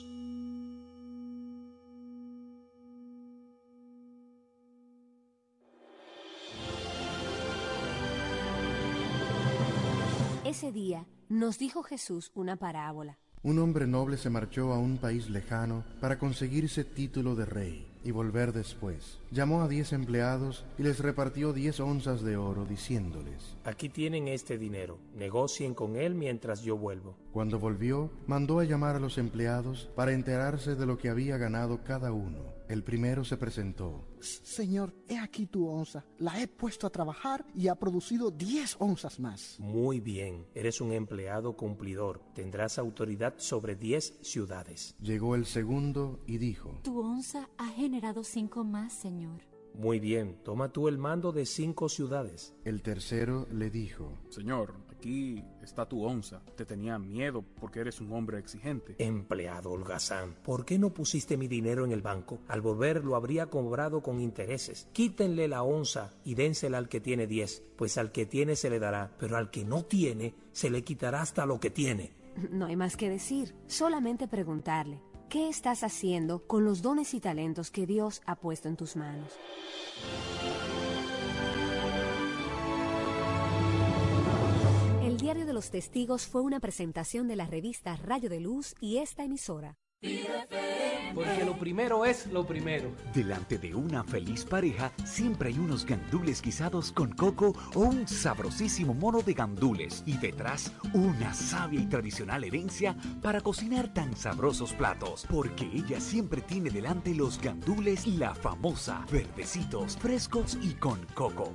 Ese día nos dijo Jesús una parábola. Un hombre noble se marchó a un país lejano para conseguirse título de rey y volver después. Llamó a diez empleados y les repartió diez onzas de oro, diciéndoles, Aquí tienen este dinero, negocien con él mientras yo vuelvo. Cuando volvió, mandó a llamar a los empleados para enterarse de lo que había ganado cada uno. El primero se presentó. Señor, he aquí tu onza. La he puesto a trabajar y ha producido 10 onzas más. Muy bien, eres un empleado cumplidor, tendrás autoridad sobre 10 ciudades. Llegó el segundo y dijo, Tu onza ha generado cinco más, Señor. Muy bien, toma tú el mando de cinco ciudades. El tercero le dijo, Señor, aquí está tu onza. Te tenía miedo porque eres un hombre exigente. Empleado holgazán, ¿por qué no pusiste mi dinero en el banco? Al volver lo habría cobrado con intereses. Quítenle la onza y dénsela al que tiene 10, pues al que tiene se le dará, pero al que no tiene se le quitará hasta lo que tiene. No hay más que decir, solamente preguntarle, ¿qué estás haciendo con los dones y talentos que Dios ha puesto en tus manos? Diario de los Testigos fue una presentación de la revista Rayo de Luz y esta emisora. Porque lo primero es lo primero. Delante de una feliz pareja siempre hay unos gandules guisados con coco o un sabrosísimo mono de gandules y detrás una sabia y tradicional herencia para cocinar tan sabrosos platos. Porque ella siempre tiene delante los gandules y la famosa, verdecitos, frescos y con coco.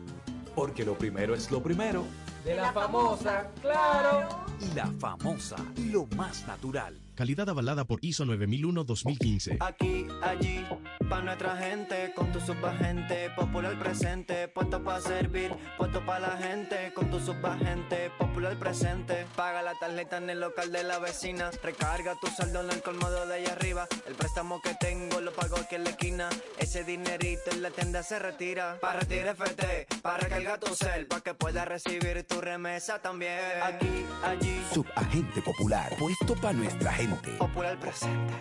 Porque lo primero es lo primero. De la famosa, claro. Y la famosa, lo más natural. Calidad avalada por ISO 9001-2015. Aquí, allí, pa' nuestra gente, con tu subagente, popular presente, puesto pa' servir, puesto pa' la gente, con tu subagente, popular presente. Paga la tarjeta en el local de la vecina, recarga tu saldo en el colmado de allá arriba, el préstamo que tengo lo pago aquí en la esquina, ese dinerito en la tienda se retira, para retirar FT, para recargar tu cel, pa' que puedas recibir tu remesa también. Aquí, allí, Subagente Popular, puesto para nuestra gente. Popular presente.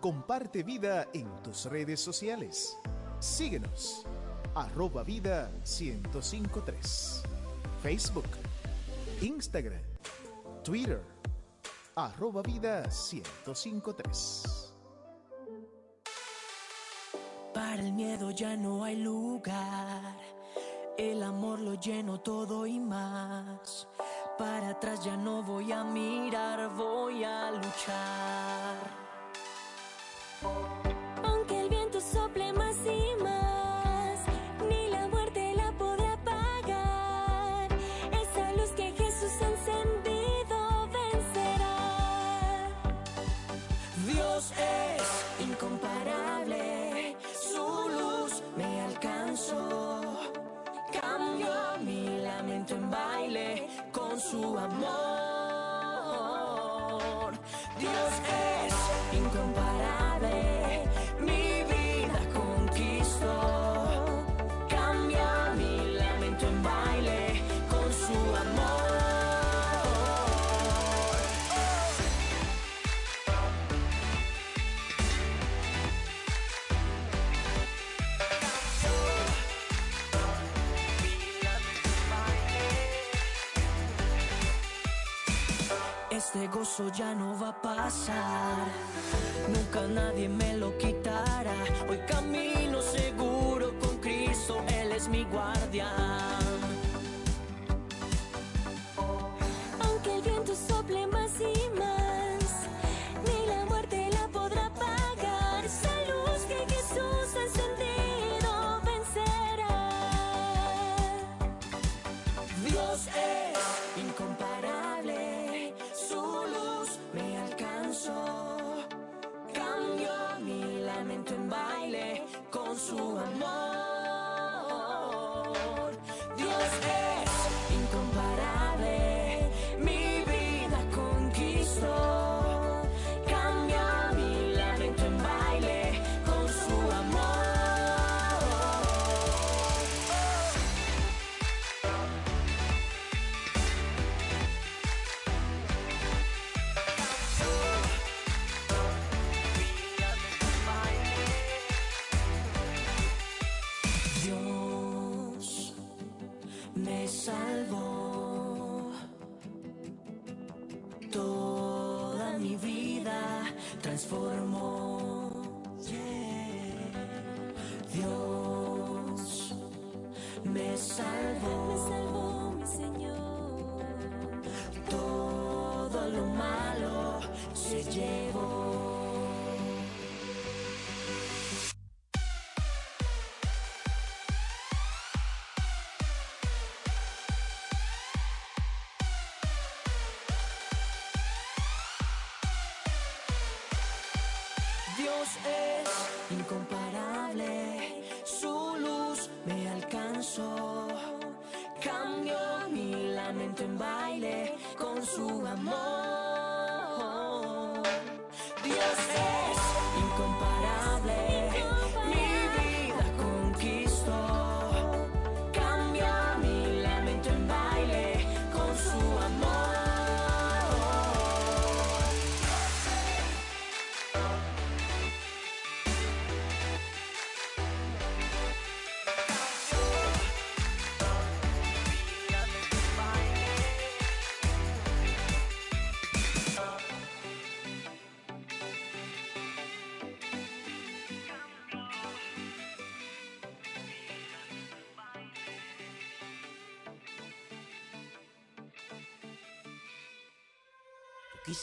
Comparte vida en tus redes sociales. Síguenos. Arroba vida 1053. Facebook. Instagram. Twitter. Arroba vida 1053. Para el miedo ya no hay lugar. El amor lo lleno todo y más. Para atrás ya no voy a mirar, voy a luchar. Aunque el viento sople más y más, ni la muerte la podrá apagar. Esa luz que Jesús ha encendido vencerá. Dios es incomparable, su luz me alcanzó. Cambió mi lamento en con su amor. Dios es Gozo ya no va a pasar, nunca nadie me lo quitará. Hoy camino seguro con Cristo, Él es mi guardián. Aunque el viento sople más y transformó. Yeah. Dios me salvó. Me salvó Dios es incomparable, su luz me alcanzó. Cambió mi lamento en baile con su amor.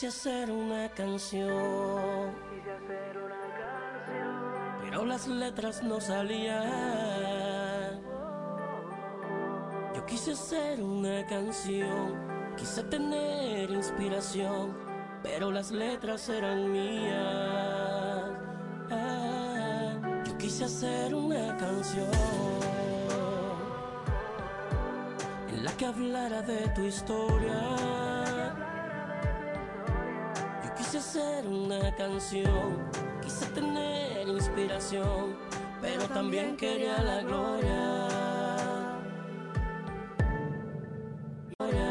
Quise hacer una canción, pero las letras no salían. Yo quise hacer una canción, quise tener inspiración, pero las letras eran mías. Yo quise hacer una canción en la que hablara de tu historia. Una canción, quise tener inspiración, pero también quería la gloria.